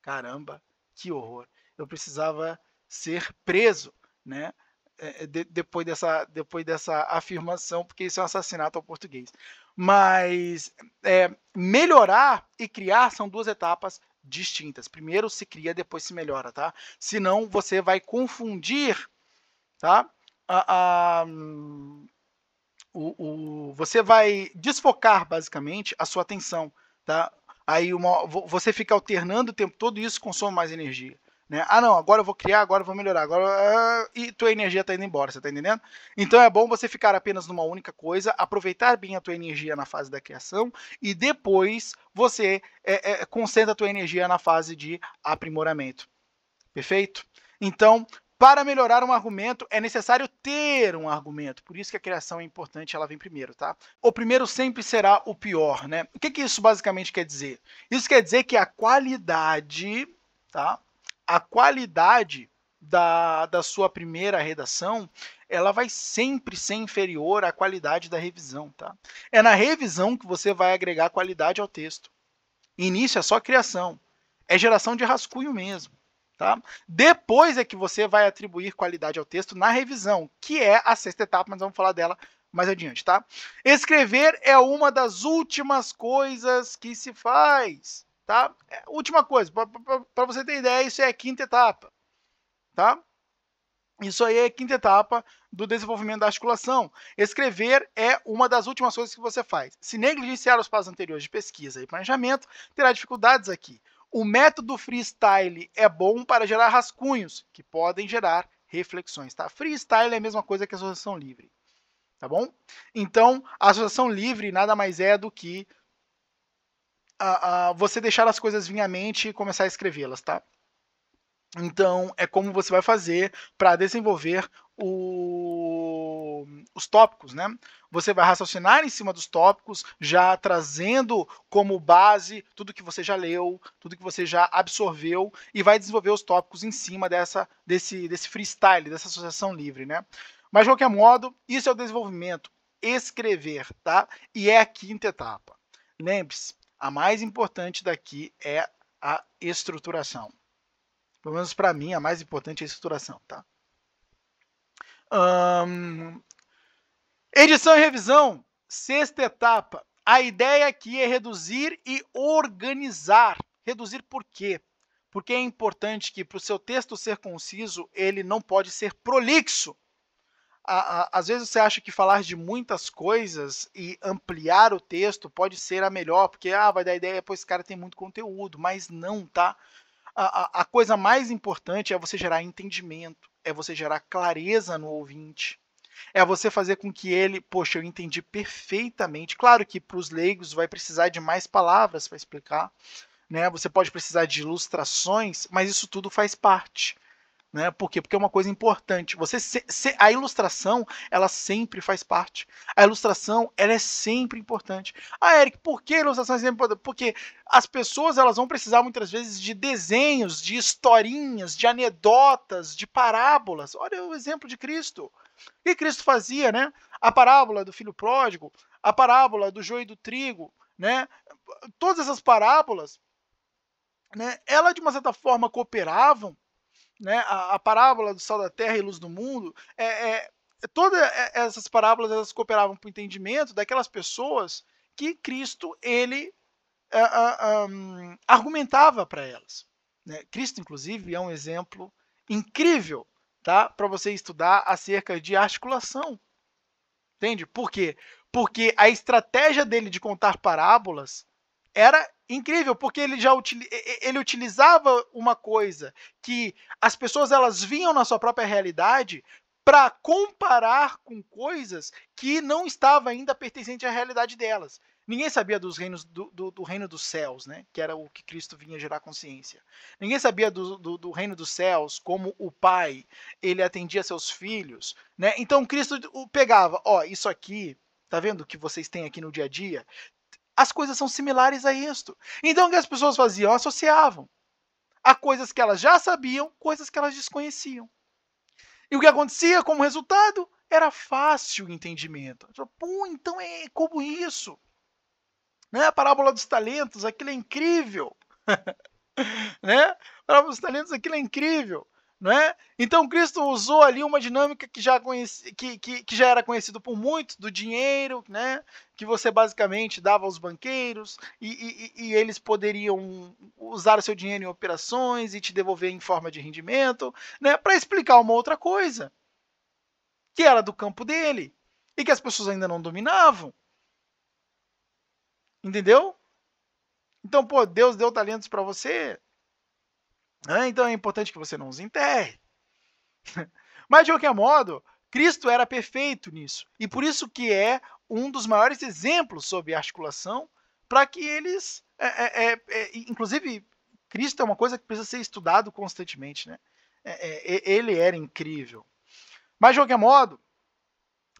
Caramba, que horror. Eu precisava ser preso, né? É, de, depois, dessa, depois dessa afirmação, porque isso é um assassinato ao português. Mas é, melhorar e criar são duas etapas distintas. Primeiro se cria, depois se melhora, tá? Senão você vai confundir, tá? A, a, o, o, você vai desfocar basicamente a sua atenção, tá? Aí uma, você fica alternando o tempo todo e isso consome mais energia. Né? Ah, não, agora eu vou criar, agora eu vou melhorar, agora uh, e tua energia está indo embora, você está entendendo? Então é bom você ficar apenas numa única coisa, aproveitar bem a tua energia na fase da criação e depois você é, é, concentra a tua energia na fase de aprimoramento. Perfeito? Então, para melhorar um argumento, é necessário ter um argumento. Por isso que a criação é importante, ela vem primeiro, tá? O primeiro sempre será o pior, né? O que, que isso basicamente quer dizer? Isso quer dizer que a qualidade, tá? A qualidade da, da sua primeira redação ela vai sempre ser inferior à qualidade da revisão. Tá? É na revisão que você vai agregar qualidade ao texto. Início é só criação, é geração de rascunho mesmo. Tá? Depois é que você vai atribuir qualidade ao texto na revisão, que é a sexta etapa, mas vamos falar dela mais adiante. Tá? Escrever é uma das últimas coisas que se faz. Tá? É, última coisa, para você ter ideia, isso é a quinta etapa. Tá? Isso aí é a quinta etapa do desenvolvimento da articulação. Escrever é uma das últimas coisas que você faz. Se negligenciar os passos anteriores de pesquisa e planejamento, terá dificuldades aqui. O método freestyle é bom para gerar rascunhos, que podem gerar reflexões. Tá? Freestyle é a mesma coisa que associação livre. Tá bom? Então, a associação livre nada mais é do que a, a você deixar as coisas vir à mente e começar a escrevê-las, tá? Então, é como você vai fazer para desenvolver o... os tópicos, né? Você vai raciocinar em cima dos tópicos, já trazendo como base tudo que você já leu, tudo que você já absorveu, e vai desenvolver os tópicos em cima dessa, desse, desse freestyle, dessa associação livre, né? Mas, de qualquer modo, isso é o desenvolvimento, escrever, tá? E é a quinta etapa. Lembre-se, a mais importante daqui é a estruturação. Pelo menos para mim, a mais importante é a estruturação, tá? edição e revisão, sexta etapa. A ideia aqui é reduzir e organizar. Reduzir por quê? Porque é importante que para o seu texto ser conciso, ele não pode ser prolixo a, a, às vezes você acha que falar de muitas coisas e ampliar o texto pode ser a melhor, porque ah, vai dar ideia, pois esse cara tem muito conteúdo, mas não, tá? A, a coisa mais importante é você gerar entendimento, é você gerar clareza no ouvinte, é você fazer com que ele, poxa, eu entendi perfeitamente. Claro que para os leigos vai precisar de mais palavras para explicar, né? Você pode precisar de ilustrações, mas isso tudo faz parte. Né? Por quê? Porque é uma coisa importante. Você se, se, a ilustração, ela sempre faz parte. A ilustração, ela é sempre importante. Ah, Eric, por que a ilustração é sempre importante? Porque as pessoas elas vão precisar muitas vezes de desenhos, de historinhas, de anedotas, de parábolas. Olha o exemplo de Cristo. O que Cristo fazia, né? A parábola do filho pródigo, a parábola do joio e do trigo, né? Todas essas parábolas, né? Ela de uma certa forma cooperavam né? A, a, parábola do sal da terra e luz do mundo, é, é, é todas essas parábolas elas cooperavam para o entendimento daquelas pessoas que Cristo ele uh, um, argumentava para elas. Né? Cristo, inclusive, é um exemplo incrível tá? para você estudar acerca de articulação. Entende? Por quê? Porque a estratégia dele de contar parábolas era incrível, porque ele já ele utilizava uma coisa que as pessoas elas vinham na sua própria realidade para comparar com coisas que não estavam ainda pertencentes à realidade delas. Ninguém sabia dos reinos do, do, do, reino dos céus, né? Que era o que Cristo vinha gerar consciência. Ninguém sabia do, do, reino dos céus, como o Pai ele atendia seus filhos, né? Então Cristo pegava, ó, isso aqui Tá vendo o que vocês têm aqui no dia a dia? As coisas são similares a isto. Então o que as pessoas faziam? Associavam a coisas que elas já sabiam, coisas que elas desconheciam. E o que acontecia como resultado? Era fácil o entendimento. Pô, então é como isso. Né? A parábola dos talentos, aquilo é incrível. né? A parábola dos talentos, aquilo é incrível. Não é? Então Cristo usou ali uma dinâmica que já, conheci, que, que, que já era conhecido por muitos, do dinheiro, né? que você basicamente dava aos banqueiros e, e, e, eles poderiam usar o seu dinheiro em operações e te devolver em forma de rendimento, né? para explicar uma outra coisa, que era do campo dele e que as pessoas ainda não dominavam. Entendeu? Então, pô, Deus deu talentos para você? Então é importante que você não os enterre. Mas, de qualquer modo, Cristo era perfeito nisso. E por isso que é um dos maiores exemplos sobre articulação para que eles. É, é, é, é, inclusive, Cristo é uma coisa que precisa ser estudado constantemente. Né? É, é, ele era incrível. Mas, de qualquer modo,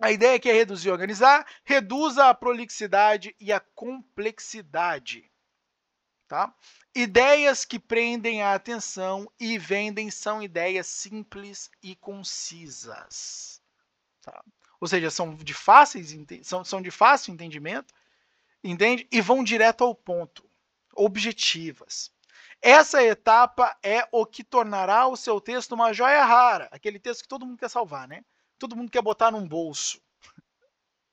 a ideia aqui é reduzir e organizar, reduza a prolixidade e a complexidade. Tá? Ideias que prendem a atenção e vendem são ideias simples e concisas. Tá? Ou seja, são de, fáceis, são, são de fácil entendimento, entende? E vão direto ao ponto, objetivas. Essa etapa é o que tornará o seu texto uma joia rara, aquele texto que todo mundo quer salvar, né? Todo mundo quer botar num bolso.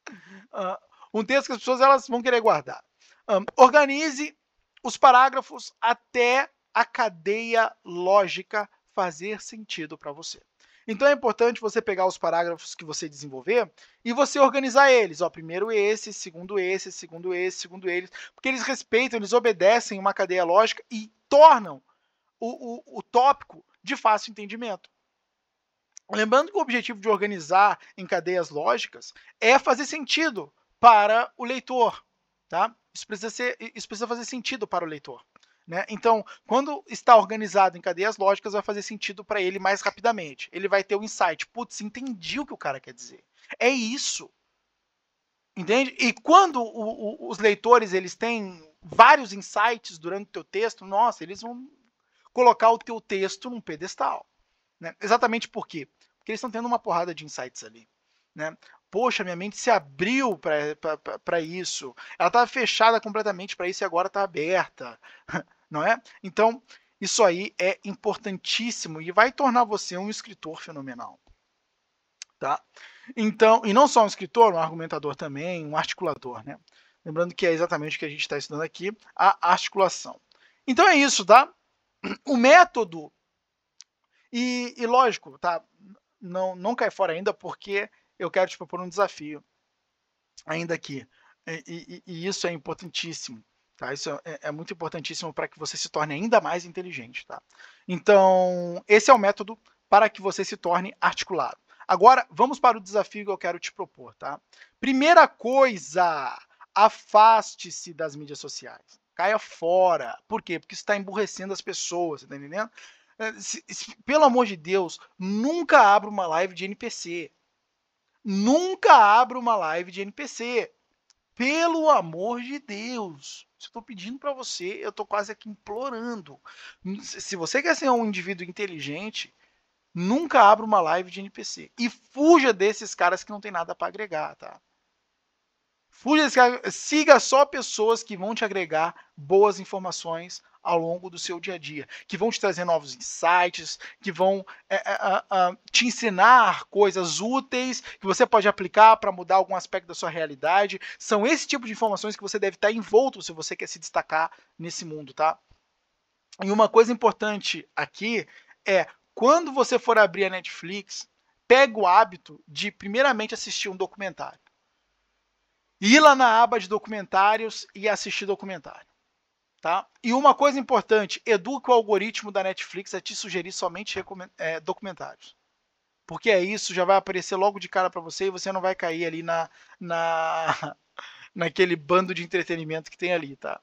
Uh, um texto que as pessoas elas vão querer guardar. Um, organize os parágrafos até a cadeia lógica fazer sentido para você. Então é importante você pegar os parágrafos que você desenvolver e você organizar eles. Ó, primeiro esse, segundo esse, segundo esse, segundo eles, porque eles respeitam, eles obedecem uma cadeia lógica e tornam o, o, o tópico de fácil entendimento. Lembrando que o objetivo de organizar em cadeias lógicas é fazer sentido para o leitor. Tá? Isso, precisa ser, isso precisa fazer sentido para o leitor. Né? Então, quando está organizado em cadeias lógicas, vai fazer sentido para ele mais rapidamente. Ele vai ter o insight. Putz, entendi o que o cara quer dizer. É isso. Entende? E quando o, o, os leitores eles têm vários insights durante o teu texto, nossa, eles vão colocar o teu texto num pedestal. Né? Exatamente por quê? Porque eles estão tendo uma porrada de insights ali. Né? Poxa, minha mente se abriu para isso. Ela estava fechada completamente para isso e agora está aberta. Não é? Então, isso aí é importantíssimo e vai tornar você um escritor fenomenal. Tá? Então, e não só um escritor, um argumentador também, um articulador, né? Lembrando que é exatamente o que a gente está estudando aqui, a articulação. Então é isso, tá? O método e, e lógico, tá? Não, não cai fora ainda porque eu quero te propor um desafio ainda aqui. E, e, e isso é importantíssimo. Tá? Isso é, é muito importantíssimo para que você se torne ainda mais inteligente. Tá? Então, esse é o método para que você se torne articulado. Agora, vamos para o desafio que eu quero te propor. Tá? Primeira coisa, afaste-se das mídias sociais. Caia fora. Por quê? Porque isso está emburrecendo as pessoas, tá entendendo? É, se, se, pelo amor de Deus, nunca abra uma live de NPC. Nunca abra uma live de NPC. Pelo amor de Deus. Se eu estou pedindo para você, eu estou quase aqui implorando. Se você quer ser um indivíduo inteligente, nunca abra uma live de NPC. E fuja desses caras que não tem nada para agregar, tá? Fuja desses caras. Siga só pessoas que vão te agregar boas informações ao longo do seu dia a dia, que vão te trazer novos insights, que vão é, é, é, te ensinar coisas úteis que você pode aplicar para mudar algum aspecto da sua realidade. São esse tipo de informações que você deve estar envolto se você quer se destacar nesse mundo, tá? E uma coisa importante aqui é quando você for abrir a Netflix, pega o hábito de primeiramente assistir um documentário. Ir lá na aba de documentários e assistir documentário. Tá? E uma coisa importante, eduque o algoritmo da Netflix a te sugerir somente é, documentários. Porque é isso, já vai aparecer logo de cara para você e você não vai cair ali na, na naquele bando de entretenimento que tem ali, tá?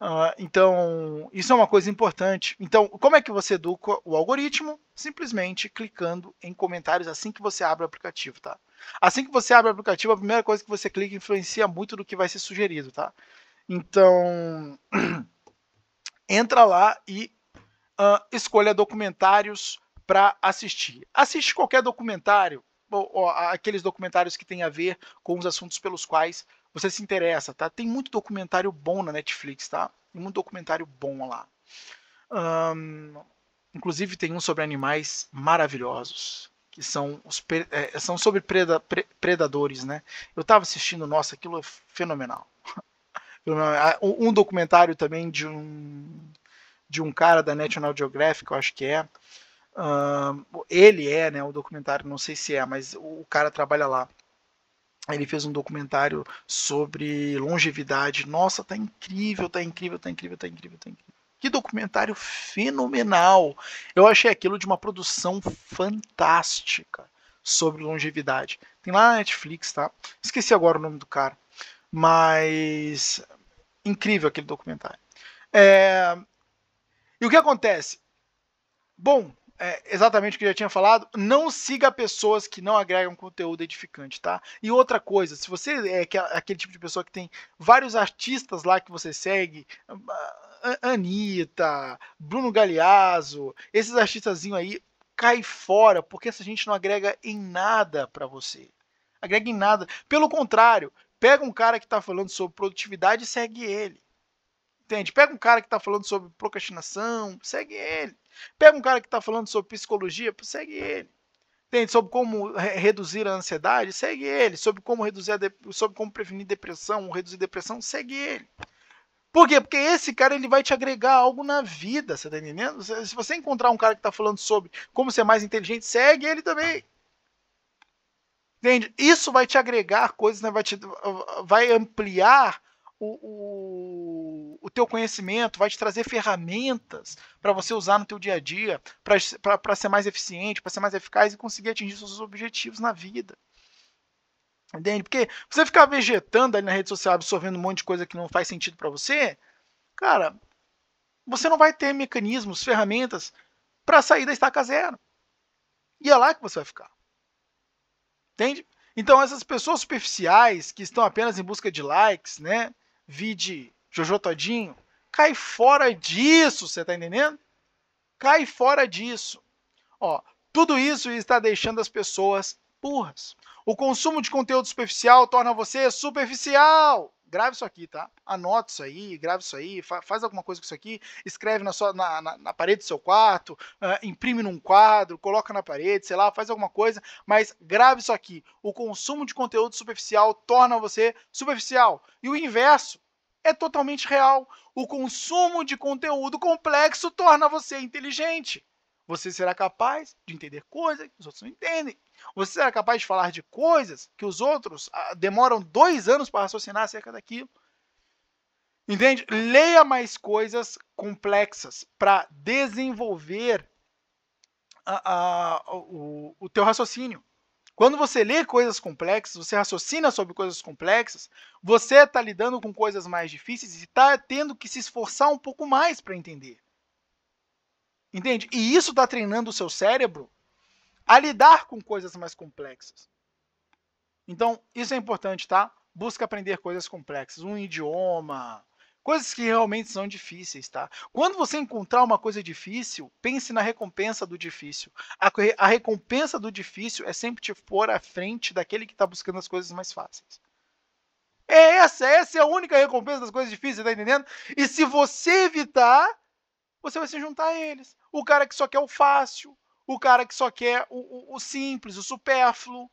Uh, então, isso é uma coisa importante. Então, como é que você educa o algoritmo? Simplesmente clicando em comentários assim que você abre o aplicativo, tá? Assim que você abre o aplicativo, a primeira coisa que você clica influencia muito do que vai ser sugerido, tá? Então, entra lá e uh, escolha documentários para assistir. Assiste qualquer documentário, ou, ou, aqueles documentários que tem a ver com os assuntos pelos quais você se interessa, tá? Tem muito documentário bom na Netflix, tá? Tem muito documentário bom lá. Um, inclusive tem um sobre animais maravilhosos que são, os, é, são sobre preda, pre, predadores, né? Eu estava assistindo, nossa, aquilo é fenomenal. Um documentário também de um de um cara da National Geographic, eu acho que é. Uh, ele é, né? O documentário, não sei se é, mas o cara trabalha lá. Ele fez um documentário sobre longevidade. Nossa, tá incrível, tá incrível, tá incrível, tá incrível, tá incrível. Que documentário fenomenal! Eu achei aquilo de uma produção fantástica sobre longevidade. Tem lá na Netflix, tá? Esqueci agora o nome do cara. Mas. Incrível aquele documentário. É... E o que acontece? Bom, é exatamente o que eu já tinha falado, não siga pessoas que não agregam conteúdo edificante, tá? E outra coisa, se você é aquele tipo de pessoa que tem vários artistas lá que você segue, Anitta, Bruno Galeazzo, esses artistazinhos aí, cai fora, porque essa gente não agrega em nada para você. Agrega em nada. Pelo contrário, pega um cara que está falando sobre produtividade e segue ele. Entende? Pega um cara que está falando sobre procrastinação, segue ele. Pega um cara que está falando sobre psicologia, segue ele. Entende? Sobre como reduzir a ansiedade, segue ele. Sobre como reduzir sobre como prevenir depressão, reduzir depressão, segue ele. Por quê? Porque esse cara ele vai te agregar algo na vida, você tá entendendo? Se você encontrar um cara que está falando sobre como ser mais inteligente, segue ele também. Entende? Isso vai te agregar coisas, né? vai, te, vai ampliar o, o, o teu conhecimento, vai te trazer ferramentas para você usar no teu dia a dia, para ser mais eficiente, para ser mais eficaz e conseguir atingir seus objetivos na vida. Entende? Porque você ficar vegetando ali na rede social, absorvendo um monte de coisa que não faz sentido para você, cara, você não vai ter mecanismos, ferramentas para sair da estaca zero. E é lá que você vai ficar. Entende? Então essas pessoas superficiais que estão apenas em busca de likes, né? Vide Jojo Todinho, cai fora disso, você tá entendendo? Cai fora disso. Ó, tudo isso está deixando as pessoas burras. O consumo de conteúdo superficial torna você superficial. Grave isso aqui, tá? Anota isso aí, grave isso aí, fa faz alguma coisa com isso aqui, escreve na, sua, na, na, na parede do seu quarto, uh, imprime num quadro, coloca na parede, sei lá, faz alguma coisa, mas grave isso aqui. O consumo de conteúdo superficial torna você superficial. E o inverso é totalmente real. O consumo de conteúdo complexo torna você inteligente. Você será capaz de entender coisas que os outros não entendem. Você será capaz de falar de coisas que os outros ah, demoram dois anos para raciocinar acerca daquilo. Entende? Leia mais coisas complexas para desenvolver a, a, o, o teu raciocínio. Quando você lê coisas complexas, você raciocina sobre coisas complexas, você está lidando com coisas mais difíceis e está tendo que se esforçar um pouco mais para entender. Entende? E isso está treinando o seu cérebro a lidar com coisas mais complexas. Então, isso é importante, tá? Busca aprender coisas complexas, um idioma, coisas que realmente são difíceis, tá? Quando você encontrar uma coisa difícil, pense na recompensa do difícil. A, a recompensa do difícil é sempre te pôr à frente daquele que está buscando as coisas mais fáceis. É essa, essa é a única recompensa das coisas difíceis, tá entendendo? E se você evitar, você vai se juntar a eles. O cara que só quer o fácil, o cara que só quer o, o, o simples, o supérfluo.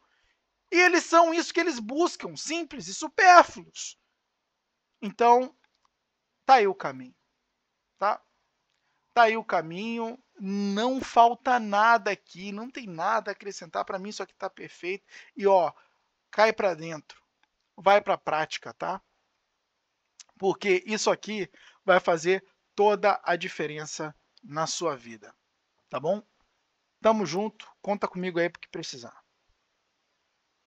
E eles são isso que eles buscam, simples e supérfluos. Então, tá aí o caminho, tá? Tá aí o caminho, não falta nada aqui, não tem nada a acrescentar para mim, isso aqui tá perfeito. E ó, cai para dentro. Vai para prática, tá? Porque isso aqui vai fazer toda a diferença na sua vida. Tá bom? Tamo junto, conta comigo aí porque precisar.